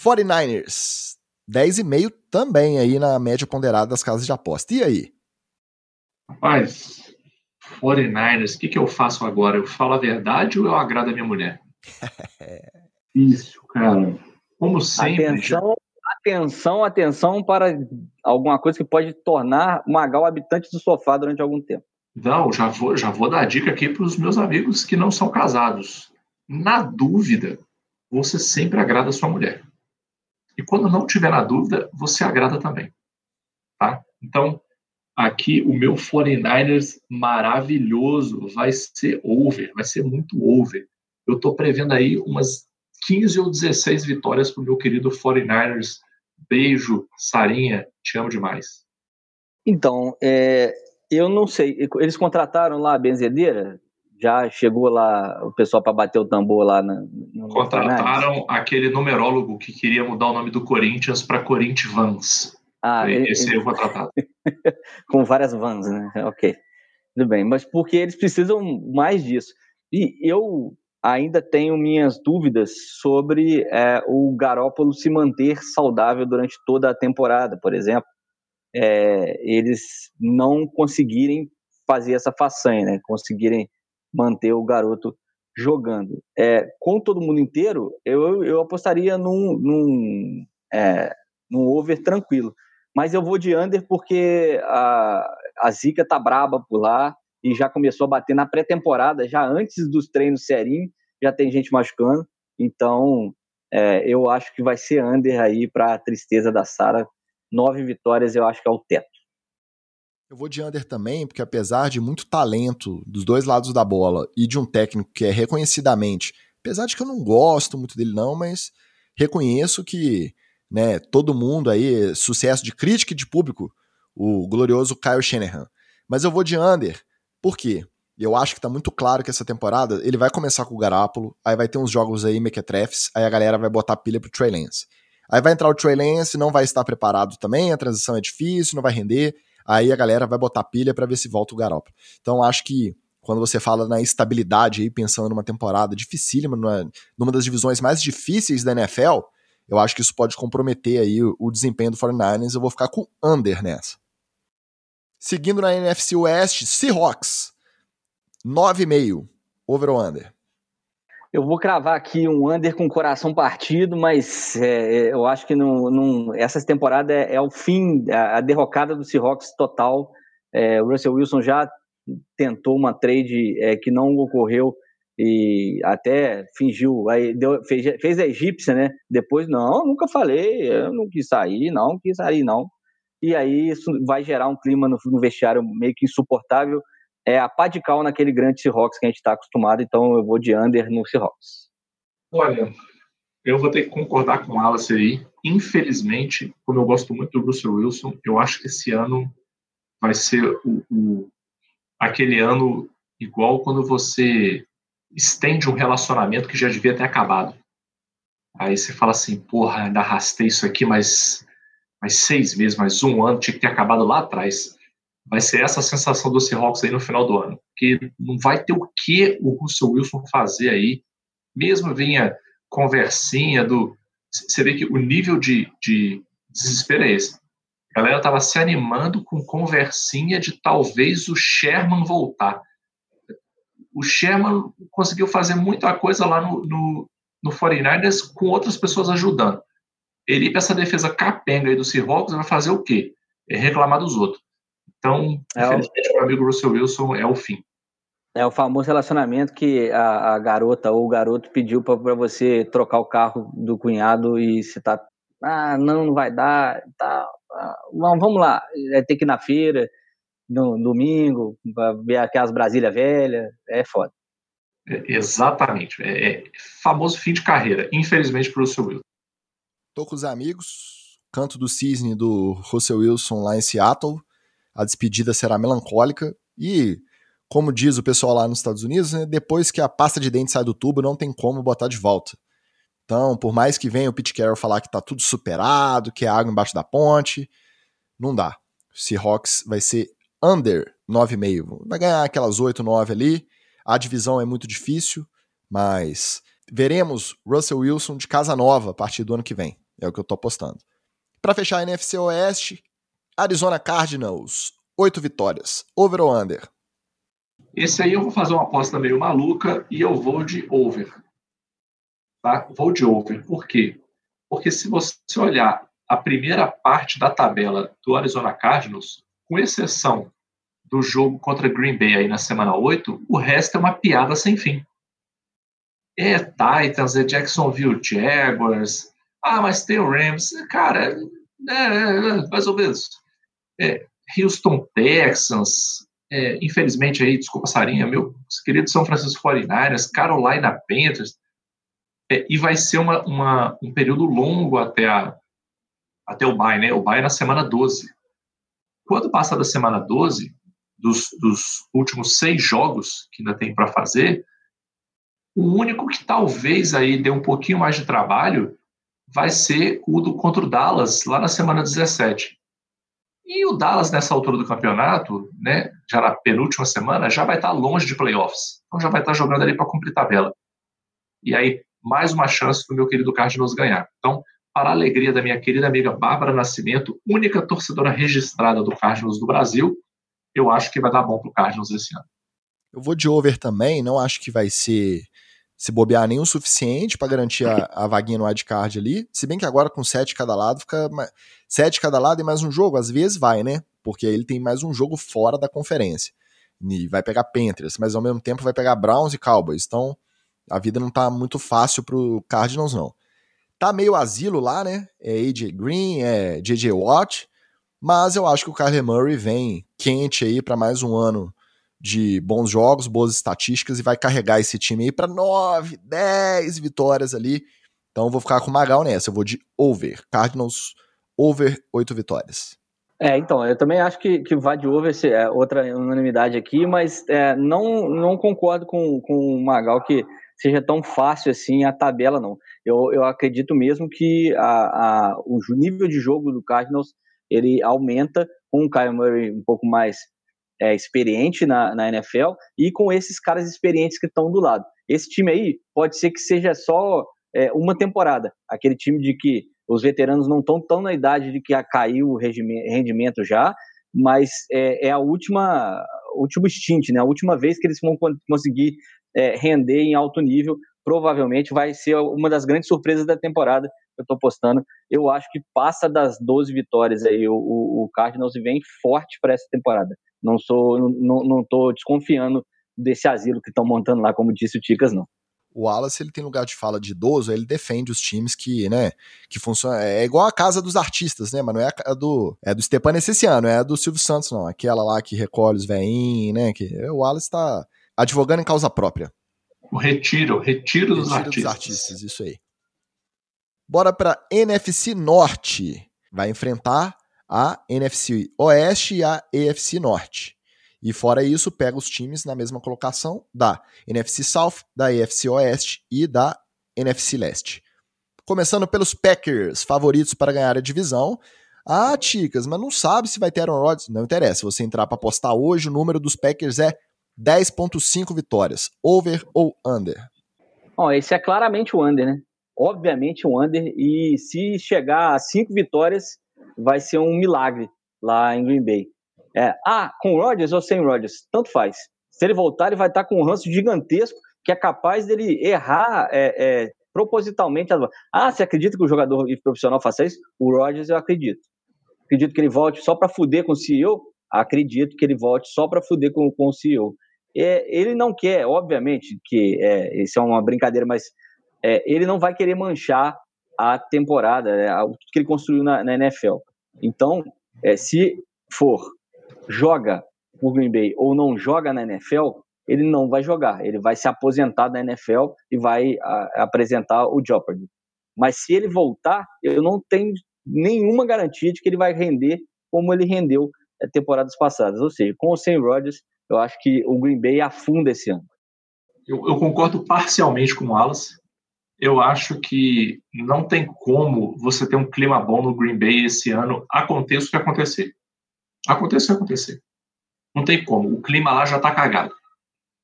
49ers, 10,5 também aí na média ponderada das casas de aposta. E aí? Rapaz, 49ers, o que, que eu faço agora? Eu falo a verdade ou eu agrado a minha mulher? Isso, cara. Como sempre. Atenção, atenção, atenção para alguma coisa que pode tornar Magal habitante do sofá durante algum tempo. Não, já vou, já vou dar dica aqui para os meus amigos que não são casados. Na dúvida, você sempre agrada a sua mulher. E quando não tiver na dúvida, você agrada também. Tá? Então, aqui o meu 49ers maravilhoso vai ser over, vai ser muito over. Eu estou prevendo aí umas 15 ou 16 vitórias para o meu querido 49ers. Beijo, Sarinha, te amo demais. Então, é, eu não sei. Eles contrataram lá a benzedeira? Já chegou lá o pessoal para bater o tambor lá na, no Contrataram aquele numerólogo que queria mudar o nome do Corinthians para Corinthians. Ah, Esse ele, aí eu vou tratar. Com várias vans, né? Ok. Tudo bem. Mas porque eles precisam mais disso. E eu ainda tenho minhas dúvidas sobre é, o Garópolo se manter saudável durante toda a temporada, por exemplo é, eles não conseguirem fazer essa façanha, né? Conseguirem manter o garoto jogando. É, com todo mundo inteiro, eu, eu apostaria num, num, é, num over tranquilo. Mas eu vou de under porque a, a Zica tá braba por lá e já começou a bater na pré-temporada, já antes dos treinos serinho, já tem gente machucando. Então, é, eu acho que vai ser under aí para a tristeza da Sara nove vitórias eu acho que é o teto. Eu vou de under também, porque apesar de muito talento dos dois lados da bola e de um técnico que é reconhecidamente, apesar de que eu não gosto muito dele não, mas reconheço que, né, todo mundo aí, sucesso de crítica e de público, o glorioso Kyle Shanahan. Mas eu vou de under, por quê? Eu acho que tá muito claro que essa temporada ele vai começar com o Garápolo, aí vai ter uns jogos aí mequetrefes, aí a galera vai botar pilha pro Trey Lance. Aí vai entrar o Trey Lance, não vai estar preparado também, a transição é difícil, não vai render. Aí a galera vai botar pilha para ver se volta o Garoppolo. Então acho que quando você fala na estabilidade aí, pensando numa temporada dificílima, numa, numa das divisões mais difíceis da NFL, eu acho que isso pode comprometer aí o, o desempenho do 49ers. Eu vou ficar com under nessa. Seguindo na NFC West, Seahawks. 9,5. Over ou under? Eu vou cravar aqui um under com coração partido, mas é, eu acho que não, não, essa temporada é, é o fim, a, a, derrocada do Seahawks total. É, o Russell Wilson já tentou uma trade é, que não ocorreu e até fingiu, aí deu, fez, fez a egípcia, né? Depois, não, nunca falei, eu não quis sair, não quis sair, não. E aí isso vai gerar um clima no, no vestiário meio que insuportável é a pá de cal naquele grande Seahawks que a gente está acostumado, então eu vou de under no Seahawks. Olha, eu vou ter que concordar com o Alice aí. Infelizmente, como eu gosto muito do Russell Wilson, eu acho que esse ano vai ser o, o, aquele ano igual quando você estende um relacionamento que já devia ter acabado. Aí você fala assim, porra, ainda arrastei isso aqui, mas mais seis meses, mais um ano, tinha que ter acabado lá atrás vai ser essa sensação do Seahawks aí no final do ano. Que não vai ter o que o Russell Wilson fazer aí. Mesmo vinha conversinha do. Você vê que o nível de, de desespero é esse. A galera estava se animando com conversinha de talvez o Sherman voltar. O Sherman conseguiu fazer muita coisa lá no, no, no 49ers com outras pessoas ajudando. Ele para essa defesa capenga aí do Seahawks vai fazer o quê? É reclamar dos outros. Então, é infelizmente, o meu amigo Russell Wilson é o fim. É o famoso relacionamento que a, a garota ou o garoto pediu para você trocar o carro do cunhado e você tá. Ah, não, não vai dar. Tá, ah, vamos lá, é ter que ir na feira, no domingo, ver aquelas Brasília velha, é foda. É, exatamente. É, é, famoso fim de carreira, infelizmente, para o Russell Wilson. Tô com os amigos, canto do cisne do Russell Wilson lá em Seattle. A despedida será melancólica e como diz o pessoal lá nos Estados Unidos, né, depois que a pasta de dente sai do tubo, não tem como botar de volta. Então, por mais que venha o Pete Carroll falar que tá tudo superado, que é água embaixo da ponte, não dá. Seahawks vai ser under 9,5. Vai ganhar aquelas 8, 9 ali. A divisão é muito difícil, mas veremos Russell Wilson de casa nova a partir do ano que vem. É o que eu tô apostando. Para fechar a NFC Oeste, Arizona Cardinals, 8 vitórias. Over ou under? Esse aí eu vou fazer uma aposta meio maluca e eu vou de over. Tá? Vou de over. Por quê? Porque se você olhar a primeira parte da tabela do Arizona Cardinals, com exceção do jogo contra Green Bay aí na semana 8, o resto é uma piada sem fim. É Titans, é Jacksonville Jaguars, ah, mas tem o Rams. Cara, é, é, é mais ou menos. É, Houston Texans, é, infelizmente aí, desculpa Sarinha, meu querido São Francisco 49ers, Carolina Panthers, é, e vai ser uma, uma, um período longo até, a, até o bye, né? O bye é na semana 12. Quando passar da semana 12, dos, dos últimos seis jogos que ainda tem para fazer, o único que talvez aí dê um pouquinho mais de trabalho vai ser o do contra o Dallas, lá na semana 17. E o Dallas, nessa altura do campeonato, né, já na penúltima semana, já vai estar longe de playoffs. Então já vai estar jogando ali para cumprir tabela. E aí, mais uma chance do meu querido Cardinals ganhar. Então, para a alegria da minha querida amiga Bárbara Nascimento, única torcedora registrada do Cardinals do Brasil, eu acho que vai dar bom para o Cardinals esse ano. Eu vou de over também, não acho que vai ser se bobear nem o suficiente para garantir a, a, vaguinha no wildcard ali. Se bem que agora com sete cada lado, fica sete cada lado e mais um jogo, às vezes vai, né? Porque ele tem mais um jogo fora da conferência. E vai pegar Panthers, mas ao mesmo tempo vai pegar Browns e Cowboys. Então a vida não tá muito fácil pro Cardinals, não. Tá meio asilo lá, né? É AJ Green, é JJ Watt, mas eu acho que o Kyler Murray vem quente aí para mais um ano de bons jogos, boas estatísticas e vai carregar esse time aí para 9, 10 vitórias ali. Então vou ficar com o Magal nessa, eu vou de over. Cardinals over 8 vitórias. É, então, eu também acho que, que vai de over, é outra unanimidade aqui, mas é, não, não concordo com, com o Magal que seja tão fácil assim a tabela, não. Eu, eu acredito mesmo que a, a, o nível de jogo do Cardinals ele aumenta com o Kyle Murray um pouco mais é, experiente na, na NFL e com esses caras experientes que estão do lado. Esse time aí pode ser que seja só é, uma temporada, aquele time de que os veteranos não estão tão na idade de que caiu o rendimento já, mas é, é a última último stint, né? A última vez que eles vão conseguir é, render em alto nível, provavelmente vai ser uma das grandes surpresas da temporada que eu estou postando. Eu acho que passa das 12 vitórias aí o, o, Cardinals vem forte para essa temporada. Não sou, não, não tô desconfiando desse asilo que estão montando lá, como disse o Ticas, não. O Wallace, ele tem lugar de fala de idoso, ele defende os times que, né, que funciona, é igual a casa dos artistas, né, mas não é a do, é do Stepan esse ano, é a do Silvio Santos, não, aquela lá que recolhe os veinhos, né, que o Wallace tá advogando em causa própria. O retiro, o retiro, dos, retiro artistas. dos artistas. Isso aí. Bora pra NFC Norte. Vai enfrentar a NFC Oeste e a EFC Norte. E fora isso, pega os times na mesma colocação da NFC South, da EFC Oeste e da NFC Leste. Começando pelos Packers, favoritos para ganhar a divisão. Ah, Ticas, mas não sabe se vai ter Aaron Rodgers. Não interessa, você entrar para apostar hoje, o número dos Packers é 10.5 vitórias. Over ou under? Bom, esse é claramente o under, né? Obviamente o under. E se chegar a 5 vitórias, vai ser um milagre lá em Green Bay. É, ah, com Rodgers ou sem Rodgers, tanto faz. Se ele voltar, ele vai estar com um ranço gigantesco que é capaz dele errar é, é, propositalmente. Ah, você acredita que o jogador profissional faça isso? O Rodgers eu acredito. Acredito que ele volte só para fuder com o CEO? Acredito que ele volte só para fuder com, com o CEO. É, ele não quer, obviamente, que é, isso é uma brincadeira, mas é, ele não vai querer manchar a temporada, né, o que ele construiu na, na NFL. Então, é, se for joga o Green Bay ou não joga na NFL, ele não vai jogar. Ele vai se aposentar da NFL e vai a, apresentar o Jeopardy. Mas se ele voltar, eu não tenho nenhuma garantia de que ele vai render como ele rendeu é, temporadas passadas. Ou seja, com o sem Rodgers, eu acho que o Green Bay afunda esse ano. Eu, eu concordo parcialmente com o Wallace. Eu acho que não tem como você ter um clima bom no Green Bay esse ano, aconteça o que acontecer. Aconteça o que acontecer. Não tem como. O clima lá já está cagado.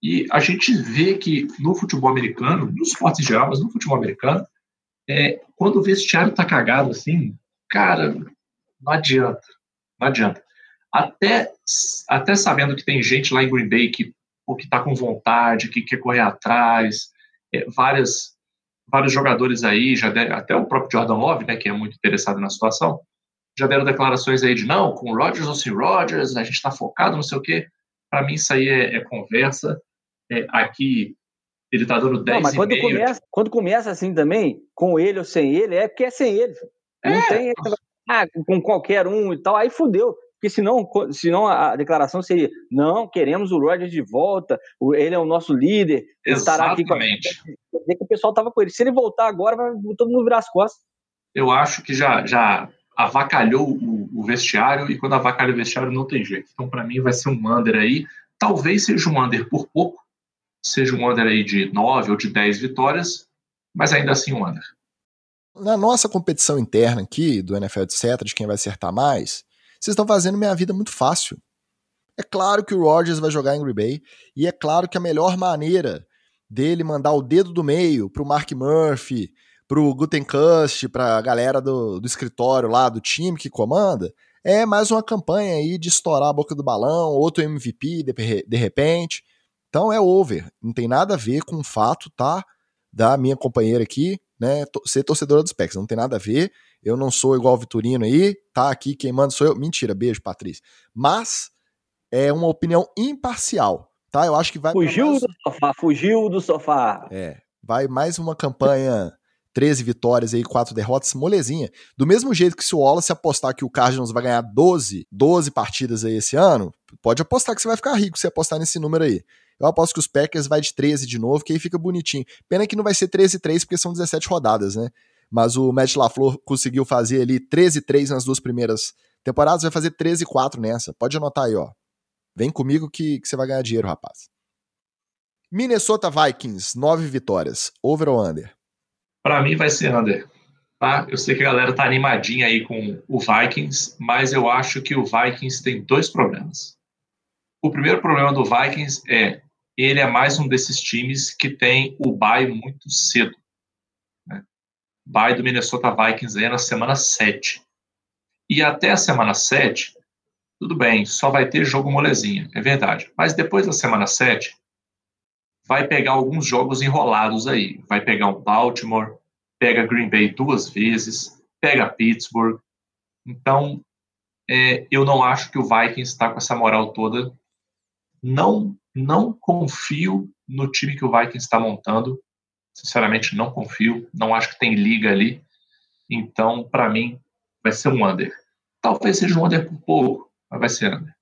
E a gente vê que no futebol americano, nos esportes em geral, mas no futebol americano, é, quando o vestiário está cagado assim, cara, não adianta. Não adianta. Até, até sabendo que tem gente lá em Green Bay que está com vontade, que quer correr atrás, é, várias, vários jogadores aí, já até o próprio Jordan Love, né, que é muito interessado na situação, já deram declarações aí de não, com Rodgers ou sem Rodgers, a gente está focado, não sei o quê. Para mim, isso aí é, é conversa. É, aqui, ele está dando 10 não, mas quando começa, quando começa assim também, com ele ou sem ele, é porque é sem ele. Não é. tem ah, com qualquer um e tal, aí fudeu. Porque senão, senão a declaração seria: não, queremos o Rodgers de volta, ele é o nosso líder, estará aqui com a gente. que o pessoal estava com ele. Se ele voltar agora, vai todo mundo virar as costas. Eu acho que já, já avacalhou o, o vestiário, e quando avacalha o vestiário não tem jeito. Então, para mim, vai ser um under aí. Talvez seja um under por pouco, seja um under aí de 9 ou de 10 vitórias, mas ainda assim um under. Na nossa competição interna aqui, do NFL, etc., de quem vai acertar mais, vocês estão fazendo minha vida muito fácil. É claro que o Rodgers vai jogar em Green Bay, e é claro que a melhor maneira dele mandar o dedo do meio pro Mark Murphy, pro Gutenkust, pra galera do, do escritório lá, do time que comanda, é mais uma campanha aí de estourar a boca do balão, outro MVP de, de repente. Então é over. Não tem nada a ver com o fato, tá? Da minha companheira aqui, né? Ser torcedora dos Packs. Não tem nada a ver. Eu não sou igual o Vitorino aí, tá? Aqui quem manda sou eu. Mentira, beijo, Patrícia. Mas é uma opinião imparcial, tá? Eu acho que vai. Fugiu mais... do sofá, fugiu do sofá. É. Vai mais uma campanha 13 vitórias e 4 derrotas, molezinha. Do mesmo jeito que se o Wallace apostar que o Cardinals vai ganhar 12, 12 partidas aí esse ano, pode apostar que você vai ficar rico se apostar nesse número aí. Eu aposto que os Packers vai de 13 de novo, que aí fica bonitinho. Pena que não vai ser 13-3 porque são 17 rodadas, né? Mas o Matt LaFleur conseguiu fazer ali 13-3 nas duas primeiras temporadas, vai fazer 13-4 nessa. Pode anotar aí, ó. Vem comigo que, que você vai ganhar dinheiro, rapaz. Minnesota Vikings, 9 vitórias. Over ou under? Para mim vai ser under. Tá? Eu sei que a galera tá animadinha aí com o Vikings, mas eu acho que o Vikings tem dois problemas. O primeiro problema do Vikings é ele é mais um desses times que tem o bye muito cedo. Bye do Minnesota Vikings é na semana 7. E até a semana 7, tudo bem, só vai ter jogo molezinha, é verdade. Mas depois da semana 7, vai pegar alguns jogos enrolados aí. Vai pegar um Baltimore, pega Green Bay duas vezes, pega Pittsburgh. Então, é, eu não acho que o Vikings está com essa moral toda. Não, não confio no time que o Vikings está montando. Sinceramente, não confio. Não acho que tem liga ali. Então, para mim, vai ser um under. Talvez seja um under por pouco, mas vai ser under.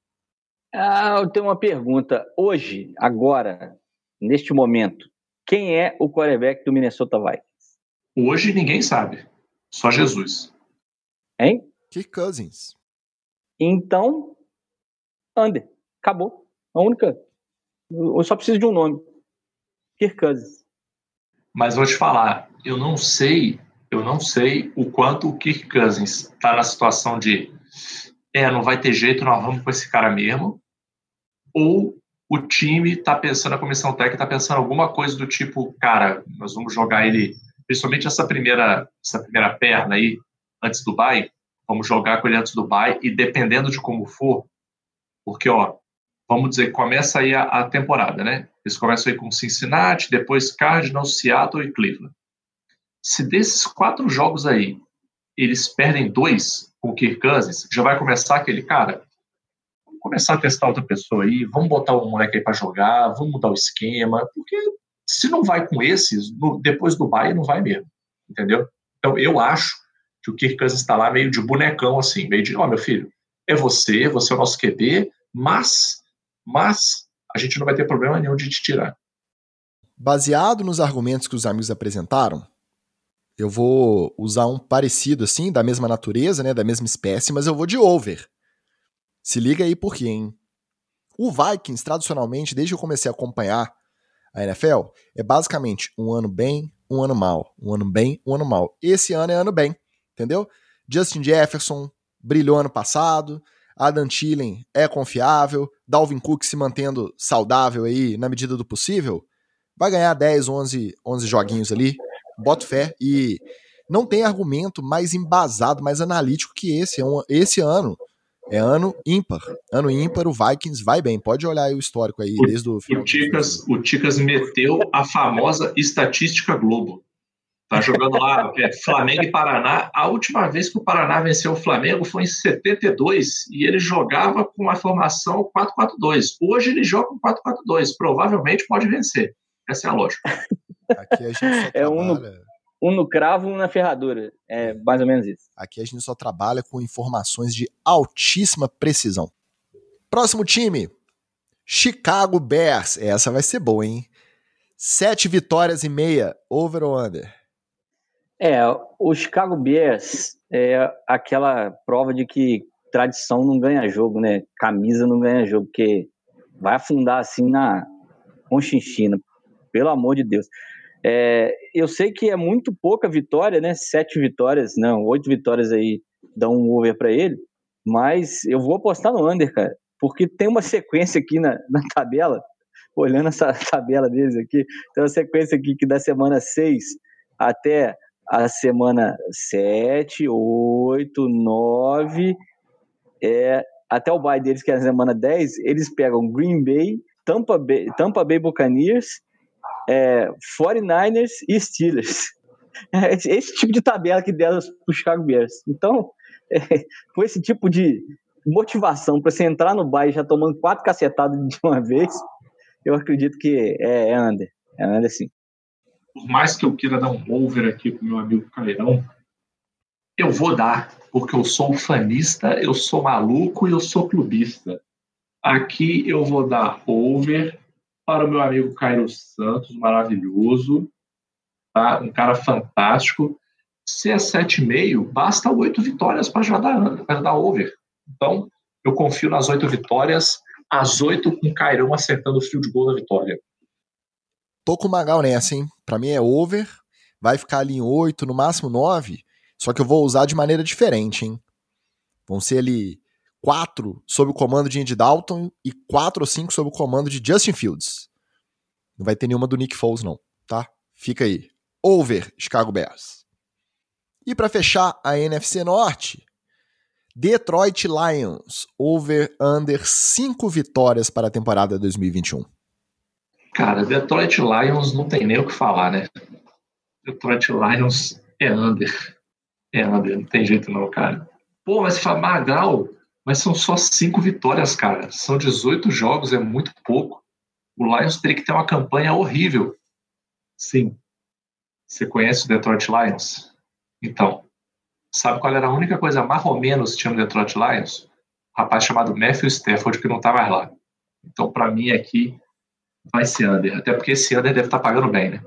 Ah, eu tenho uma pergunta. Hoje, agora, neste momento, quem é o quarterback do Minnesota Vikings? Hoje ninguém sabe. Só Jesus. Hein? Kirk Cousins. Então, Under. Acabou. A única. Eu só preciso de um nome. Kirk Cousins. Mas vou te falar, eu não sei, eu não sei o quanto o Kirk Cousins está na situação de é, não vai ter jeito, nós vamos com esse cara mesmo, ou o time está pensando, a comissão técnica está pensando alguma coisa do tipo, cara, nós vamos jogar ele, principalmente essa primeira, essa primeira perna aí, antes do bye, Vamos jogar com ele antes do bye e dependendo de como for, porque, ó, vamos dizer, começa aí a, a temporada, né? Eles começam aí com Cincinnati, depois Cardinals, Seattle e Cleveland. Se desses quatro jogos aí, eles perdem dois com o Kirk Cousins, já vai começar aquele, cara, vamos começar a testar outra pessoa aí, vamos botar o moleque aí para jogar, vamos mudar o esquema, porque se não vai com esses, no, depois do Bayern não vai mesmo, entendeu? Então eu acho que o Kirk Cousins está lá meio de bonecão, assim, meio de, ó, oh, meu filho, é você, você é o nosso QB, mas, mas a gente não vai ter problema nenhum de te tirar. Baseado nos argumentos que os amigos apresentaram, eu vou usar um parecido assim, da mesma natureza, né, da mesma espécie, mas eu vou de over. Se liga aí por quê, hein? O Vikings, tradicionalmente, desde que eu comecei a acompanhar a NFL, é basicamente um ano bem, um ano mal, um ano bem, um ano mal. Esse ano é ano bem, entendeu? Justin Jefferson brilhou ano passado, Adam Thielen é confiável, Dalvin Cook se mantendo saudável aí na medida do possível, vai ganhar 10, 11, 11 joguinhos ali, boto fé, e não tem argumento mais embasado, mais analítico que esse. É um, esse ano é ano ímpar. Ano ímpar, o Vikings vai bem. Pode olhar aí o histórico aí, o, desde o final. O Ticas, o Ticas meteu a famosa estatística Globo. Tá jogando lá, é, Flamengo e Paraná. A última vez que o Paraná venceu o Flamengo foi em 72 e ele jogava com a formação 4-4-2. Hoje ele joga com 4-4-2. Provavelmente pode vencer. Essa é a lógica. Aqui a gente só é um no, um no cravo, um na ferradura. É mais ou menos isso. Aqui a gente só trabalha com informações de altíssima precisão. Próximo time, Chicago Bears. Essa vai ser boa, hein? Sete vitórias e meia, over ou under? É, o Chicago Bears é aquela prova de que tradição não ganha jogo, né? Camisa não ganha jogo, porque vai afundar assim na Conchinchina, pelo amor de Deus. É, eu sei que é muito pouca vitória, né? Sete vitórias, não, oito vitórias aí dão um over para ele, mas eu vou apostar no under, cara, porque tem uma sequência aqui na, na tabela, olhando essa tabela deles aqui, tem uma sequência aqui que da semana 6 até a semana 7, 8, 9, é, até o bye deles, que é a semana 10, eles pegam Green Bay, Tampa Bay, Tampa Bay Buccaneers, é, 49ers e Steelers. É esse tipo de tabela que deram para o Chicago Bears. Então, é, com esse tipo de motivação para você entrar no bye já tomando quatro cacetadas de uma vez, eu acredito que é, é under. É under sim por mais que eu queira dar um over aqui com meu amigo Cairão, eu vou dar, porque eu sou um fanista, eu sou maluco e eu sou clubista. Aqui eu vou dar over para o meu amigo Cairo Santos, maravilhoso, tá? um cara fantástico. Se é 7,5, basta oito vitórias para já dar, para dar over. Então, eu confio nas oito vitórias, as oito com o Cairão acertando o fio de gol da vitória. Tô com o Magal nessa, hein? Pra mim é over, vai ficar ali em 8, no máximo 9, só que eu vou usar de maneira diferente, hein? Vão ser ali 4 sob o comando de Andy Dalton e 4 ou 5 sob o comando de Justin Fields. Não vai ter nenhuma do Nick Foles, não, tá? Fica aí. Over, Chicago Bears. E para fechar a NFC Norte, Detroit Lions, over under 5 vitórias para a temporada 2021. Cara, Detroit Lions não tem nem o que falar, né? Detroit Lions é under. É under, não tem jeito não, cara. Pô, mas fala, Magal, mas são só cinco vitórias, cara. São 18 jogos, é muito pouco. O Lions teria que ter uma campanha horrível. Sim. Você conhece o Detroit Lions? Então, sabe qual era a única coisa mais ou menos que tinha no Detroit Lions? Um rapaz chamado Matthew Stafford que não tá mais lá. Então, para mim aqui, vai ser under. Até porque esse under deve estar tá pagando bem, né?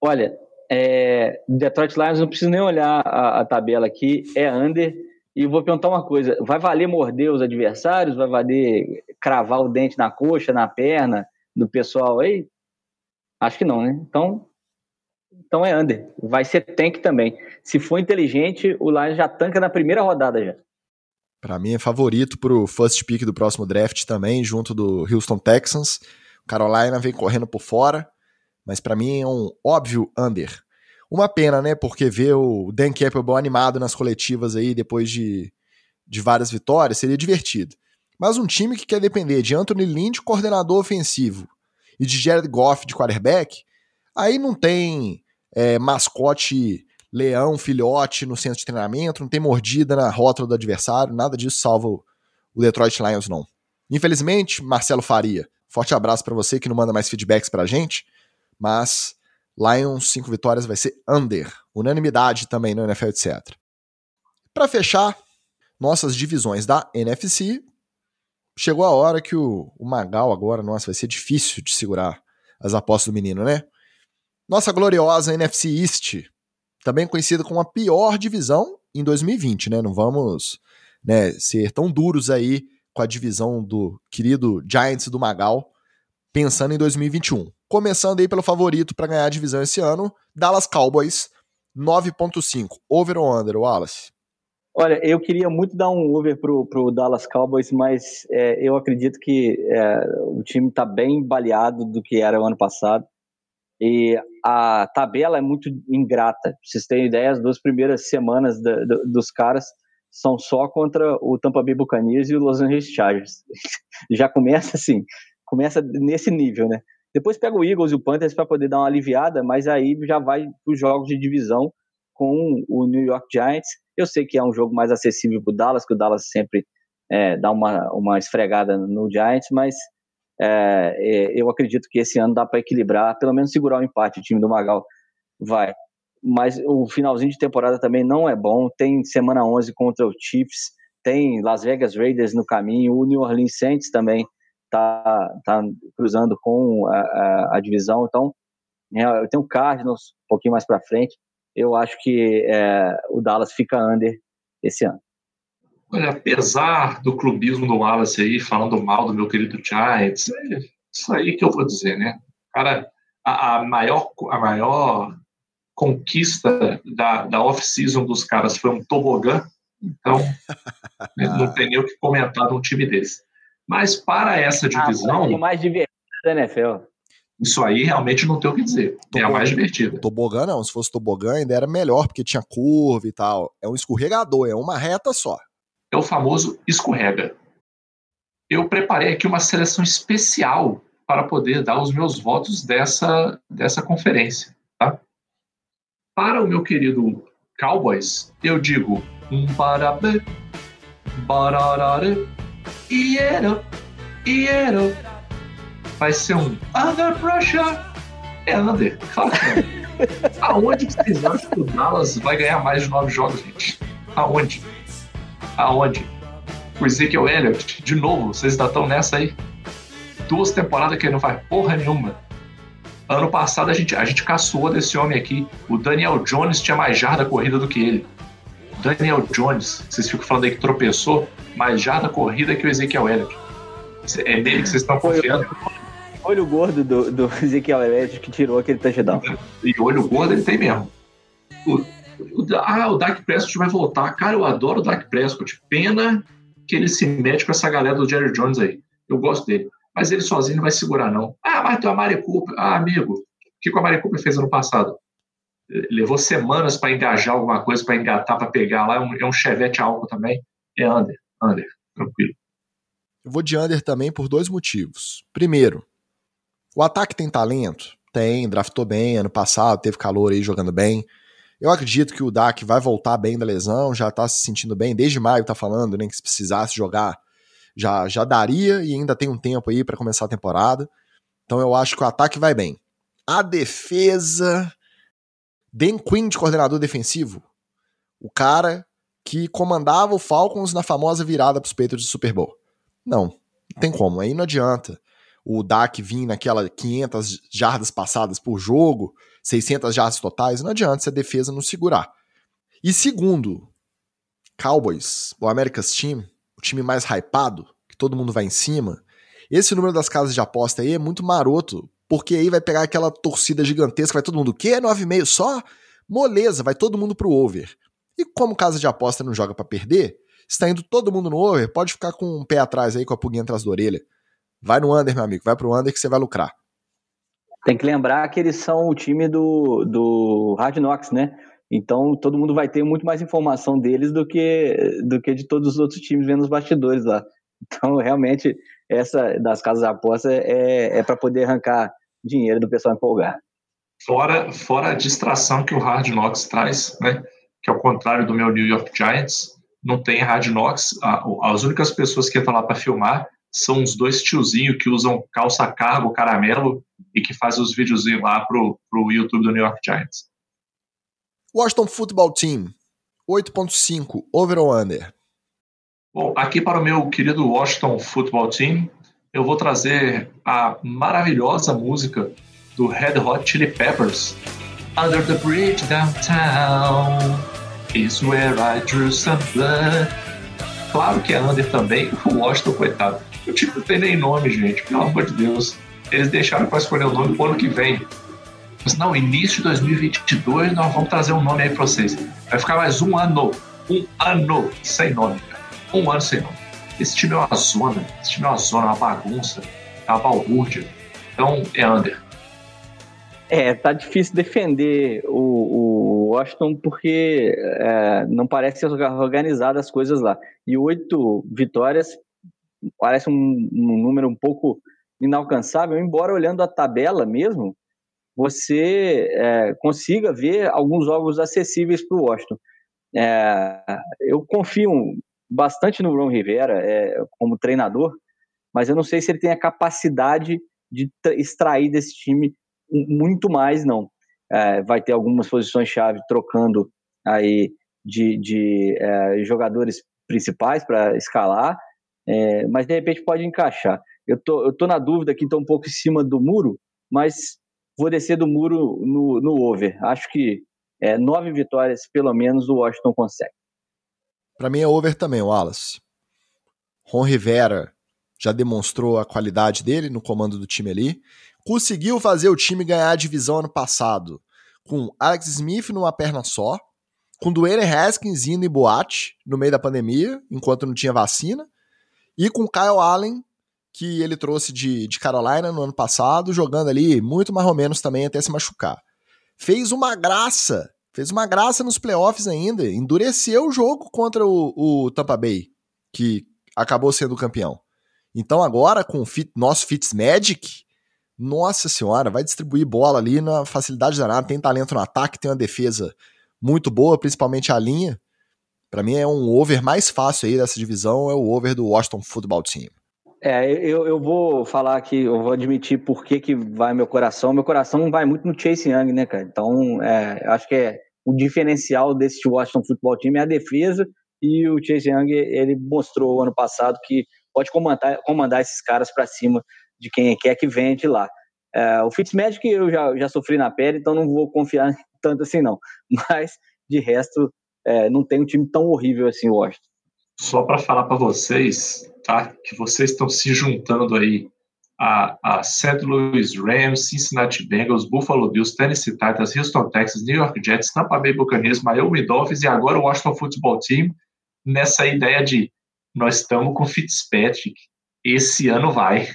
Olha, é, Detroit Lions, não preciso nem olhar a, a, tabela aqui, é under. E vou perguntar uma coisa: vai valer morder os adversários? Vai valer cravar o dente na coxa, na perna do pessoal aí? Acho que não, né? Então, então é under. Vai ser tank também. Se for inteligente, o Lions já tanca na primeira rodada já. Para mim é favorito pro first pick do próximo draft também, junto do Houston Texans. Carolina vem correndo por fora, mas para mim é um óbvio under. Uma pena, né? Porque ver o Dan Campbell animado nas coletivas aí depois de, de várias vitórias seria divertido. Mas um time que quer depender de Anthony Lynn de coordenador ofensivo e de Jared Goff de quarterback, aí não tem é, mascote leão, filhote no centro de treinamento, não tem mordida na rótula do adversário, nada disso salva o Detroit Lions, não. Infelizmente, Marcelo Faria, forte abraço para você que não manda mais feedbacks pra gente, mas Lions 5 vitórias vai ser under, unanimidade também no NFL, etc. Para fechar, nossas divisões da NFC, chegou a hora que o, o Magal agora, nossa, vai ser difícil de segurar as apostas do menino, né? Nossa gloriosa NFC East, também conhecida como a pior divisão em 2020, né? Não vamos né, ser tão duros aí com a divisão do querido Giants do Magal, pensando em 2021. Começando aí pelo favorito para ganhar a divisão esse ano, Dallas Cowboys, 9.5. Over ou under, Wallace? Olha, eu queria muito dar um over pro, pro Dallas Cowboys, mas é, eu acredito que é, o time está bem baleado do que era o ano passado. E a tabela é muito ingrata. Pra vocês terem ideia, as duas primeiras semanas da, da, dos caras são só contra o Tampa Bay Buccaneers e o Los Angeles Chargers. Já começa assim, começa nesse nível, né? Depois pega o Eagles e o Panthers para poder dar uma aliviada, mas aí já vai para os jogos de divisão com o New York Giants. Eu sei que é um jogo mais acessível para o Dallas, que o Dallas sempre é, dá uma, uma esfregada no Giants, mas é, é, eu acredito que esse ano dá para equilibrar, pelo menos segurar o empate. O time do Magal vai. Mas o finalzinho de temporada também não é bom. Tem semana 11 contra o Chiefs, tem Las Vegas Raiders no caminho, o New Orleans Saints também tá, tá cruzando com a, a, a divisão. Então, é, eu tenho o Cardinals um pouquinho mais para frente. Eu acho que é, o Dallas fica under esse ano. Olha, apesar do clubismo do Wallace aí, falando mal do meu querido Giants, é isso aí que eu vou dizer, né? Cara, a, a maior, a maior conquista da, da off-season dos caras foi um tobogã, então né, não tem nem o que comentar de um time desse. Mas para essa divisão. Ah, mais divertida da NFL. Isso aí realmente não tem o que dizer. Tobogã, é a mais divertida. Tobogã não, se fosse tobogã ainda era melhor, porque tinha curva e tal. É um escorregador, é uma reta só. É o famoso escorrega. Eu preparei aqui uma seleção especial para poder dar os meus votos dessa, dessa conferência. Para o meu querido Cowboys, eu digo um parabéns, bararare, Iero, Iero. Vai ser um Under Pressure. É Under, claro que é. Aonde vocês acham que o Dallas vai ganhar mais de nove jogos, gente? Aonde? Aonde? O Ezekiel Elliott, de novo, vocês ainda estão nessa aí? Duas temporadas que ele não faz porra nenhuma. Ano passado a gente, a gente caçoou desse homem aqui. O Daniel Jones tinha mais jarda corrida do que ele. Daniel Jones, vocês ficam falando aí que tropeçou, mais jarda corrida que o Ezekiel Elliott. É nele que vocês estão confiando? Olho gordo do, do Ezekiel Elliott que tirou aquele touchdown. E olho gordo ele tem mesmo. O, o, ah, o Dak Prescott vai voltar. Cara, eu adoro o Dak Prescott. Pena que ele se mete com essa galera do Jerry Jones aí. Eu gosto dele. Mas ele sozinho não vai segurar, não. Ah, mas tem a Mari Cooper. Ah, amigo, o que a Mari Cooper fez ano passado? Levou semanas para engajar alguma coisa, para engatar, para pegar lá. É um, é um chevette álcool também. É under, under, tranquilo. Eu vou de under também por dois motivos. Primeiro, o ataque tem talento? Tem, draftou bem ano passado, teve calor aí jogando bem. Eu acredito que o Dak vai voltar bem da lesão, já tá se sentindo bem, desde maio tá falando, nem né, que se precisasse jogar, já, já daria e ainda tem um tempo aí para começar a temporada. Então eu acho que o ataque vai bem. A defesa. Dan Quinn de coordenador defensivo. O cara que comandava o Falcons na famosa virada para os peitos de Super Bowl. Não, não tem como. Aí não adianta o Dak vir naquela 500 jardas passadas por jogo, 600 jardas totais, não adianta se a defesa não segurar. E segundo, Cowboys, o America's Team, time mais hypado, que todo mundo vai em cima, esse número das casas de aposta aí é muito maroto, porque aí vai pegar aquela torcida gigantesca, vai todo mundo, o quê? 9,5 só? Moleza, vai todo mundo pro over. E como casa de aposta não joga para perder, está indo todo mundo no over, pode ficar com um pé atrás aí com a pulguinha atrás da orelha. Vai no under, meu amigo, vai pro under que você vai lucrar. Tem que lembrar que eles são o time do, do Hard Knocks, né? Então todo mundo vai ter muito mais informação deles do que, do que de todos os outros times vendo os bastidores lá. Então, realmente, essa das casas de aposta é, é para poder arrancar dinheiro do pessoal empolgar. Fora, fora a distração que o Hard Knocks traz, né? Que ao contrário do meu New York Giants, não tem Hard Knocks. As únicas pessoas que entram lá para filmar são os dois tiozinhos que usam calça cargo caramelo e que fazem os videozinhos lá pro, pro YouTube do New York Giants. Washington Football Team, 8.5, over ou under? Bom, aqui para o meu querido Washington Football Team, eu vou trazer a maravilhosa música do Red Hot Chili Peppers, Under the Bridge Downtown is where I drew some blood. Claro que é under também, o Washington, coitado. O time não tem nem nome, gente, pelo amor de Deus. Eles deixaram para escolher o nome pro ano que vem. Não, início de 2022 nós vamos trazer um nome aí para vocês. Vai ficar mais um ano, um ano sem nome, cara. Um ano sem nome. Esse time é uma zona, esse time é uma zona, uma bagunça, é uma balbúrdia. Então é under. É, tá difícil defender o, o Washington porque é, não parece ser organizado as coisas lá. E oito vitórias parece um, um número um pouco inalcançável, embora olhando a tabela mesmo, você é, consiga ver alguns jogos acessíveis para o Washington. É, eu confio bastante no Ron Rivera é, como treinador, mas eu não sei se ele tem a capacidade de extrair desse time muito mais, não. É, vai ter algumas posições-chave trocando aí de, de é, jogadores principais para escalar, é, mas de repente pode encaixar. Eu tô, eu tô na dúvida aqui, estou um pouco em cima do muro, mas vou descer do muro no, no over. Acho que é, nove vitórias, pelo menos, o Washington consegue. Para mim é over também, Wallace. Ron Rivera já demonstrou a qualidade dele no comando do time ali. Conseguiu fazer o time ganhar a divisão ano passado com Alex Smith numa perna só, com Dwayne Haskins indo em boate no meio da pandemia, enquanto não tinha vacina, e com Kyle Allen que ele trouxe de, de Carolina no ano passado, jogando ali muito mais ou menos também até se machucar. Fez uma graça, fez uma graça nos playoffs ainda, endureceu o jogo contra o, o Tampa Bay, que acabou sendo campeão. Então agora com o fit, nosso Fitzmagic, nossa senhora, vai distribuir bola ali na facilidade danada, tem talento no ataque, tem uma defesa muito boa, principalmente a linha. Para mim é um over mais fácil aí dessa divisão, é o over do Washington Football Team. É, eu, eu vou falar aqui, eu vou admitir por que, que vai meu coração. Meu coração vai muito no Chase Young, né, cara? Então, é, acho que é o diferencial desse Washington Football Team é a defesa e o Chase Young, ele mostrou ano passado que pode comandar, comandar esses caras para cima de quem quer que venha de lá. É, o Fitzmagic eu já, já sofri na pele, então não vou confiar tanto assim não. Mas, de resto, é, não tem um time tão horrível assim o Washington. Só para falar para vocês, tá? Que vocês estão se juntando aí a, a St. Louis Rams, Cincinnati Bengals, Buffalo Bills, Tennessee Titans, Houston Texas, New York Jets, Tampa Bay Buccaneers, Miami Dolphins e agora o Washington Football Team nessa ideia de nós estamos com Fitzpatrick, esse ano vai.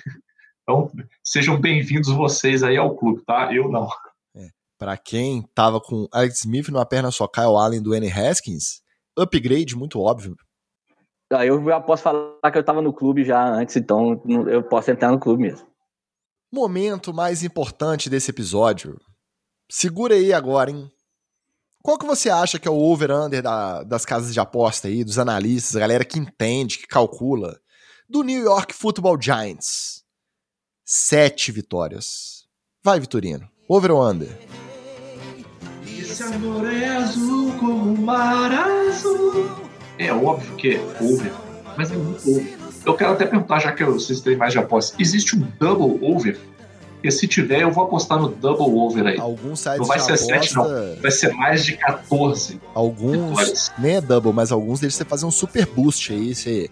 Então, sejam bem-vindos vocês aí ao clube, tá? Eu não. É, para quem tava com Alex Smith numa perna só, Kyle Allen do N. Haskins, upgrade muito óbvio ah, eu já posso falar que eu estava no clube já antes, então eu posso entrar no clube mesmo. Momento mais importante desse episódio. Segura aí agora, hein? Qual que você acha que é o over-under da, das casas de aposta aí, dos analistas, a galera que entende, que calcula, do New York Football Giants? Sete vitórias. Vai, Vitorino. Over ou under? Esse amor é azul como o mar azul. É óbvio que é over, mas é muito over. Eu quero até perguntar, já que vocês têm mais de aposta, existe um double over? Porque se tiver, eu vou apostar no double over aí. Alguns sites não vai ser aposta... 7, não. Vai ser mais de 14. Alguns, nem é double, mas alguns deles você fazer um super boost aí, você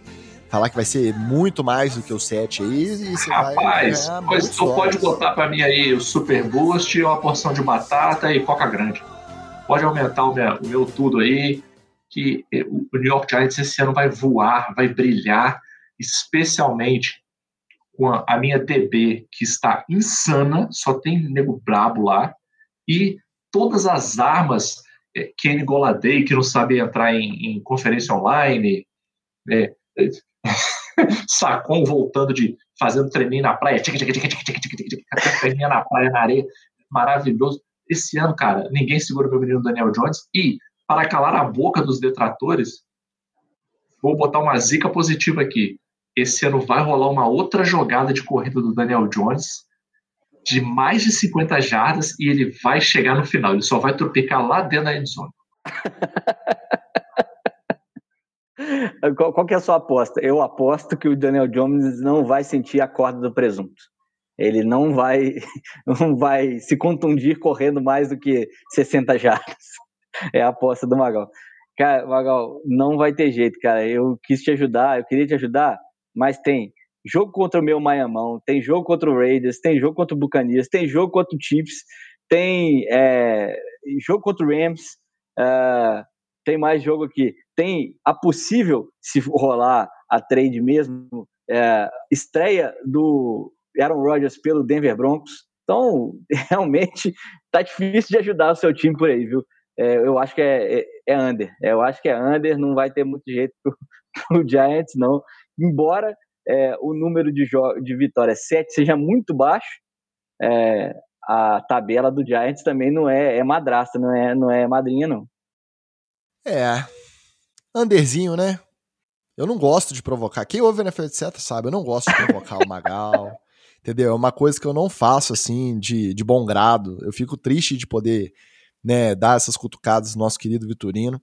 falar que vai ser muito mais do que o 7 aí e você Rapaz, vai pois tu pode botar para mim aí o super boost, uma porção de batata e coca grande. Pode aumentar o meu, o meu tudo aí que eh, o New York Giants esse ano vai voar, vai brilhar, especialmente com a, minha DB, que está insana, só tem nego brabo lá, e todas as armas, é, Kenny Goladay, que não sabe entrar em, em conferência online, é, é, Sacon voltando de fazendo treininho na praia, treininho na praia, na areia, maravilhoso. Esse ano, cara, ninguém segura meu menino Daniel Jones. E, para calar a boca dos detratores, vou botar uma zica positiva aqui. Esse ano vai rolar uma outra jogada de corrida do Daniel Jones de mais de 50 jardas e ele vai chegar no final. Ele só vai tropicar lá dentro da endzone. qual, qual é a sua aposta? Eu aposto que o Daniel Jones não vai sentir a corda do presunto. Ele não vai, não vai se contundir correndo mais do que 60 jardas. É a aposta do Magal. Cara, Magal, não vai ter jeito, cara. Eu quis te ajudar, eu queria te ajudar, mas tem jogo contra o meu Miamão, tem jogo contra o Raiders, tem jogo contra o Buccaneers, tem jogo contra o Chiefs, tem é, jogo contra o Rams, uh, tem mais jogo aqui. Tem a possível, se rolar a trade mesmo, é, estreia do Aaron Rodgers pelo Denver Broncos. Então, realmente, tá difícil de ajudar o seu time por aí, viu? É, eu acho que é, é, é, under. É, eu acho que é under, não vai ter muito jeito pro, Giants, não. Embora é, o número de, de vitórias 7 seja muito baixo, é, a tabela do Giants também não é, é madrasta, não é, não é madrinha, não. É. Anderzinho, né? Eu não gosto de provocar. Quem ouve NFL, etc., sabe? Eu não gosto de provocar o Magal. Entendeu? É uma coisa que eu não faço assim de, de bom grado. Eu fico triste de poder né, dar essas cutucadas no nosso querido Vitorino.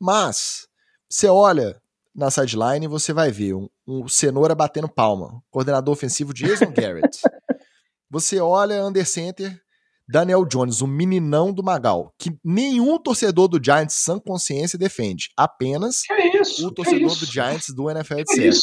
Mas, você olha na sideline e você vai ver um, um cenoura batendo palma. Coordenador ofensivo Jason Garrett. Você olha under center, Daniel Jones, o meninão do Magal, que nenhum torcedor do Giants sã consciência defende. Apenas isso, o torcedor do Giants do NFL, etc.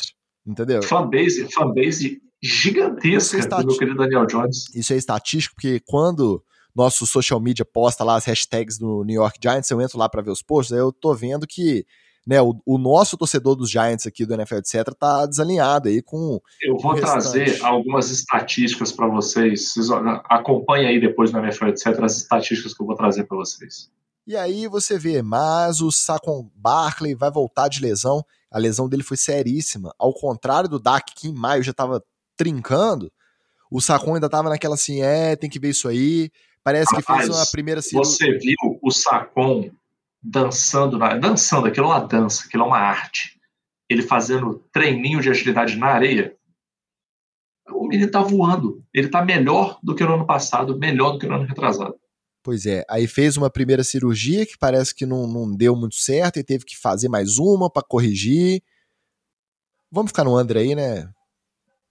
Entendeu? Fanbase, fanbase gigantesca é do meu querido Daniel Jones. Isso é estatístico, porque quando nosso social media posta lá as hashtags do New York Giants, eu entro lá para ver os posts, aí eu tô vendo que né, o, o, nosso torcedor dos Giants aqui do NFL, etc., tá desalinhado aí com. Eu vou trazer algumas estatísticas para vocês. vocês. Acompanhem aí depois no NFL, etc., as estatísticas que eu vou trazer para vocês. E aí você vê, mas o Saquon Barkley vai voltar de lesão. A lesão dele foi seríssima. Ao contrário do Dak, que em maio já estava trincando, o Sacon ainda tava naquela assim, é, tem que ver isso aí. Parece que fez uma primeira cirurgia. Você viu o Sacon dançando, na, dançando, aquilo é uma dança, aquilo é uma arte. Ele fazendo treininho de agilidade na areia. O menino tá voando. Ele tá melhor do que no ano passado, melhor do que no ano retrasado. Pois é, aí fez uma primeira cirurgia que parece que não, não deu muito certo e teve que fazer mais uma para corrigir. Vamos ficar no under aí, né?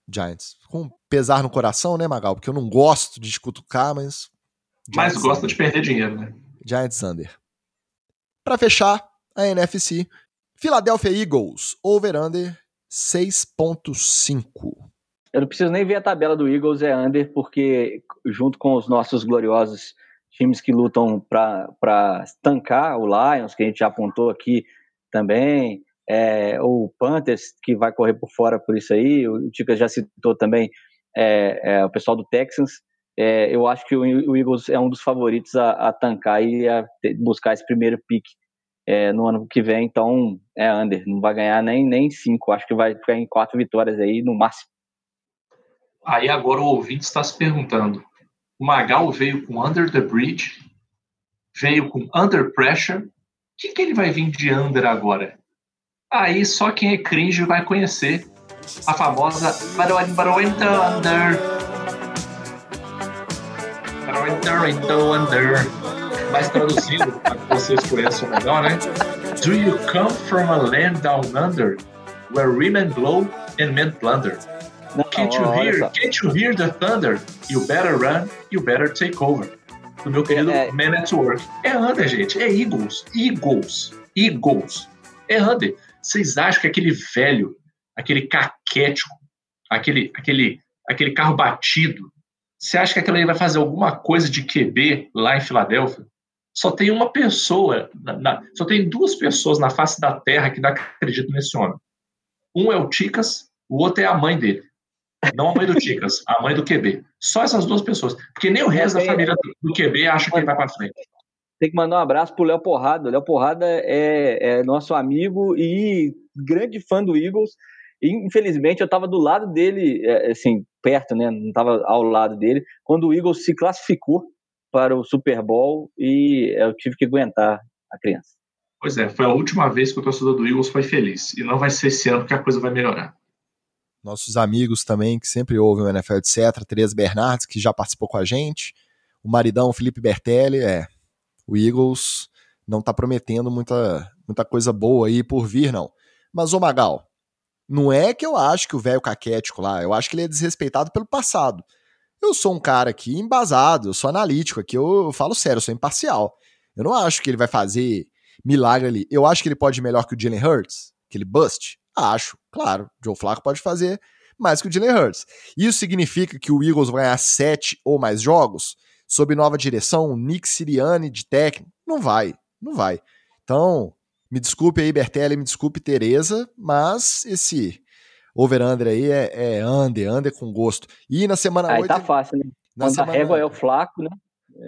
Giants. Com pesar no coração, né, Magal? Porque eu não gosto de escutucar, mas. Giants mas gosta de perder dinheiro, né? Giants Under. Para fechar, a NFC. Philadelphia Eagles, over-under 6.5. Eu não preciso nem ver a tabela do Eagles, é under, porque junto com os nossos gloriosos times que lutam para tancar o Lions, que a gente já apontou aqui também, é, o Panthers, que vai correr por fora por isso aí, o Ticas já citou também é, é, o pessoal do Texans. É, eu acho que o, o, Eagles é um dos favoritos a, a tancar e a buscar esse primeiro pick é, no ano que vem, então é under, não vai ganhar nem, nem cinco, acho que vai ficar em quatro vitórias aí no máximo. Aí agora o ouvinte está se perguntando: o Magal veio com Under the Bridge, veio com Under Pressure, o que, que ele vai vir de Under agora? Aí só quem é cringe vai conhecer a famosa Barone Barone Thunder. Barone Under. Mas traduzindo, para que vocês conheçam melhor, né? Do you come from a land down under where women blow and men plunder? Can't you hear? Can't you hear the thunder? You better run. You better take over. Do meu querido é, Man at Work. É under, gente. É Eagles. Eagles. Eagles. É under. Vocês acham que aquele velho, aquele caquético, aquele, aquele, aquele carro batido, você acha que aquele aí vai fazer alguma coisa de QB lá em Filadélfia? Só tem uma pessoa, na, na, só tem duas pessoas na face da Terra que acreditam nesse homem. Um é o Ticas, o outro é a mãe dele. Não a mãe do Ticas, a mãe do QB. Só essas duas pessoas. Porque nem o resto da família do QB acha que ele vai para frente. Tem que mandar um abraço pro Léo Porrada. Léo Porrada é, é, nosso amigo e grande fã do Eagles. E, infelizmente, eu estava do lado dele, é, assim, perto, né? Não estava ao lado dele, quando o Eagles se classificou para o Super Bowl e eu tive que aguentar a criança. Pois é, foi a última vez que o torcedor do Eagles foi feliz. E não vai ser esse ano que a coisa vai melhorar. Nossos amigos também, que sempre ouvem o NFL, etc. Tereza Bernardes, que já participou com a gente. O maridão Felipe Bertelli, é. O Eagles não tá prometendo muita, muita coisa boa aí por vir, não. Mas, ô Magal, não é que eu acho que o velho caquético lá, eu acho que ele é desrespeitado pelo passado. Eu sou um cara aqui embasado, eu sou analítico aqui, eu, falo sério, eu sou imparcial. Eu não acho que ele vai fazer milagre ali. Eu acho que ele pode ir melhor que o Jalen Hurts, que ele bust. Acho, claro. Joe Flacco pode fazer mais que o Jalen Hurts. Isso significa que o Eagles vai ganhar sete ou mais jogos sob nova direção, Nick Sirianni de técnico? Não vai, não vai. Então, me desculpe aí, Bertelli, me desculpe, Tereza, mas esse over-under aí é, é under, under com gosto. E na semana aí 8... tá fácil, né? Na Quando semana... a régua é o flaco, né?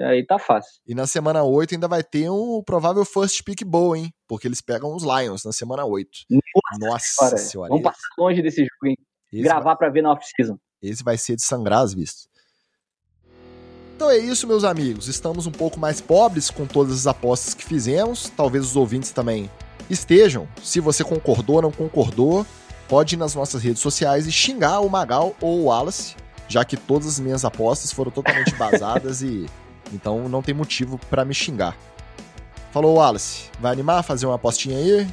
Aí tá fácil. E na semana 8 ainda vai ter um provável first pick boa, hein? Porque eles pegam os Lions na semana 8. Nossa, Nossa senhora. Vamos passar longe desse jogo, hein? Esse Gravar vai... pra ver na off-season. Esse vai ser de sangrar as vistas. Então é isso, meus amigos. Estamos um pouco mais pobres com todas as apostas que fizemos. Talvez os ouvintes também estejam. Se você concordou ou não concordou, pode ir nas nossas redes sociais e xingar o Magal ou o Wallace, já que todas as minhas apostas foram totalmente basadas e então não tem motivo para me xingar. Falou, Wallace. Vai animar fazer uma apostinha aí?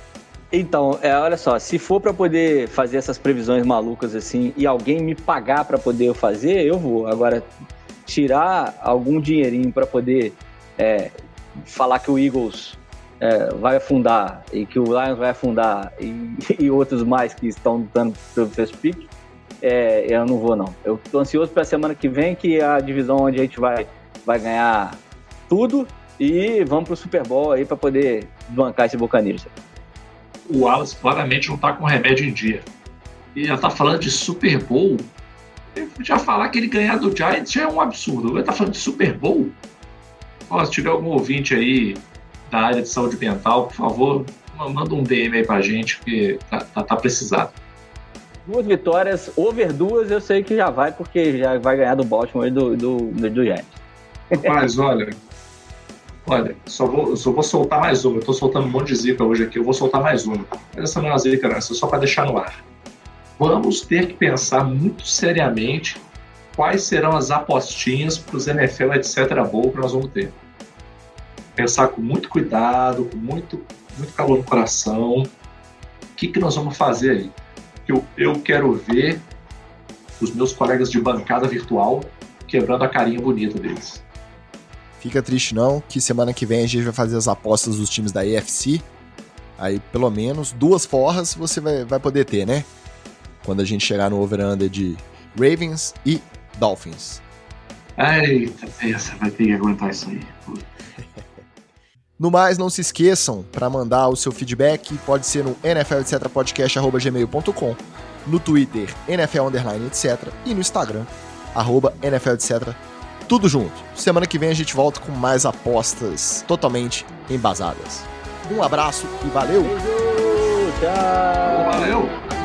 Então, é, olha só, se for para poder fazer essas previsões malucas assim e alguém me pagar para poder fazer, eu vou. Agora, tirar algum dinheirinho para poder é, falar que o Eagles é, vai afundar e que o Lions vai afundar e, e outros mais que estão lutando pelo first pick, é, eu não vou não. Eu tô ansioso para a semana que vem, que é a divisão onde a gente vai, vai ganhar tudo e vamos pro Super Bowl aí para poder bancar esse Buccaneers. O Wallace claramente não tá com remédio em dia. E já tá falando de Super Bowl já falar que ele ganhar do Giants já é um absurdo. Ele tá falando de Super Bowl? Ó, se tiver algum ouvinte aí da área de saúde mental, por favor, manda um DM aí pra gente, porque tá, tá, tá precisado. Duas vitórias, over duas, eu sei que já vai, porque já vai ganhar do Baltimore e do, do, do, do Giants. Rapaz, olha, olha, só vou, só vou soltar mais uma. Eu tô soltando um monte de zica hoje aqui, eu vou soltar mais uma. Mas essa não é uma zica, não, essa é só pra deixar no ar vamos ter que pensar muito seriamente quais serão as apostinhas para os NFL, etc. Bowl que nós vamos ter. Pensar com muito cuidado, com muito, muito calor no coração. O que, que nós vamos fazer aí? Eu, eu quero ver os meus colegas de bancada virtual quebrando a carinha bonita deles. Fica triste não, que semana que vem a gente vai fazer as apostas dos times da EFC. Aí, pelo menos, duas forras você vai, vai poder ter, né? Quando a gente chegar no over-under de Ravens e Dolphins. Eita, essa vai ter que aguentar isso aí. No mais, não se esqueçam, para mandar o seu feedback, pode ser no nfletcpodcast.gmail.com, no Twitter, NFL Underline, etc. e no Instagram, arroba NFL, etc. Tudo junto. Semana que vem a gente volta com mais apostas totalmente embasadas. Um abraço e valeu! Tchau! Valeu!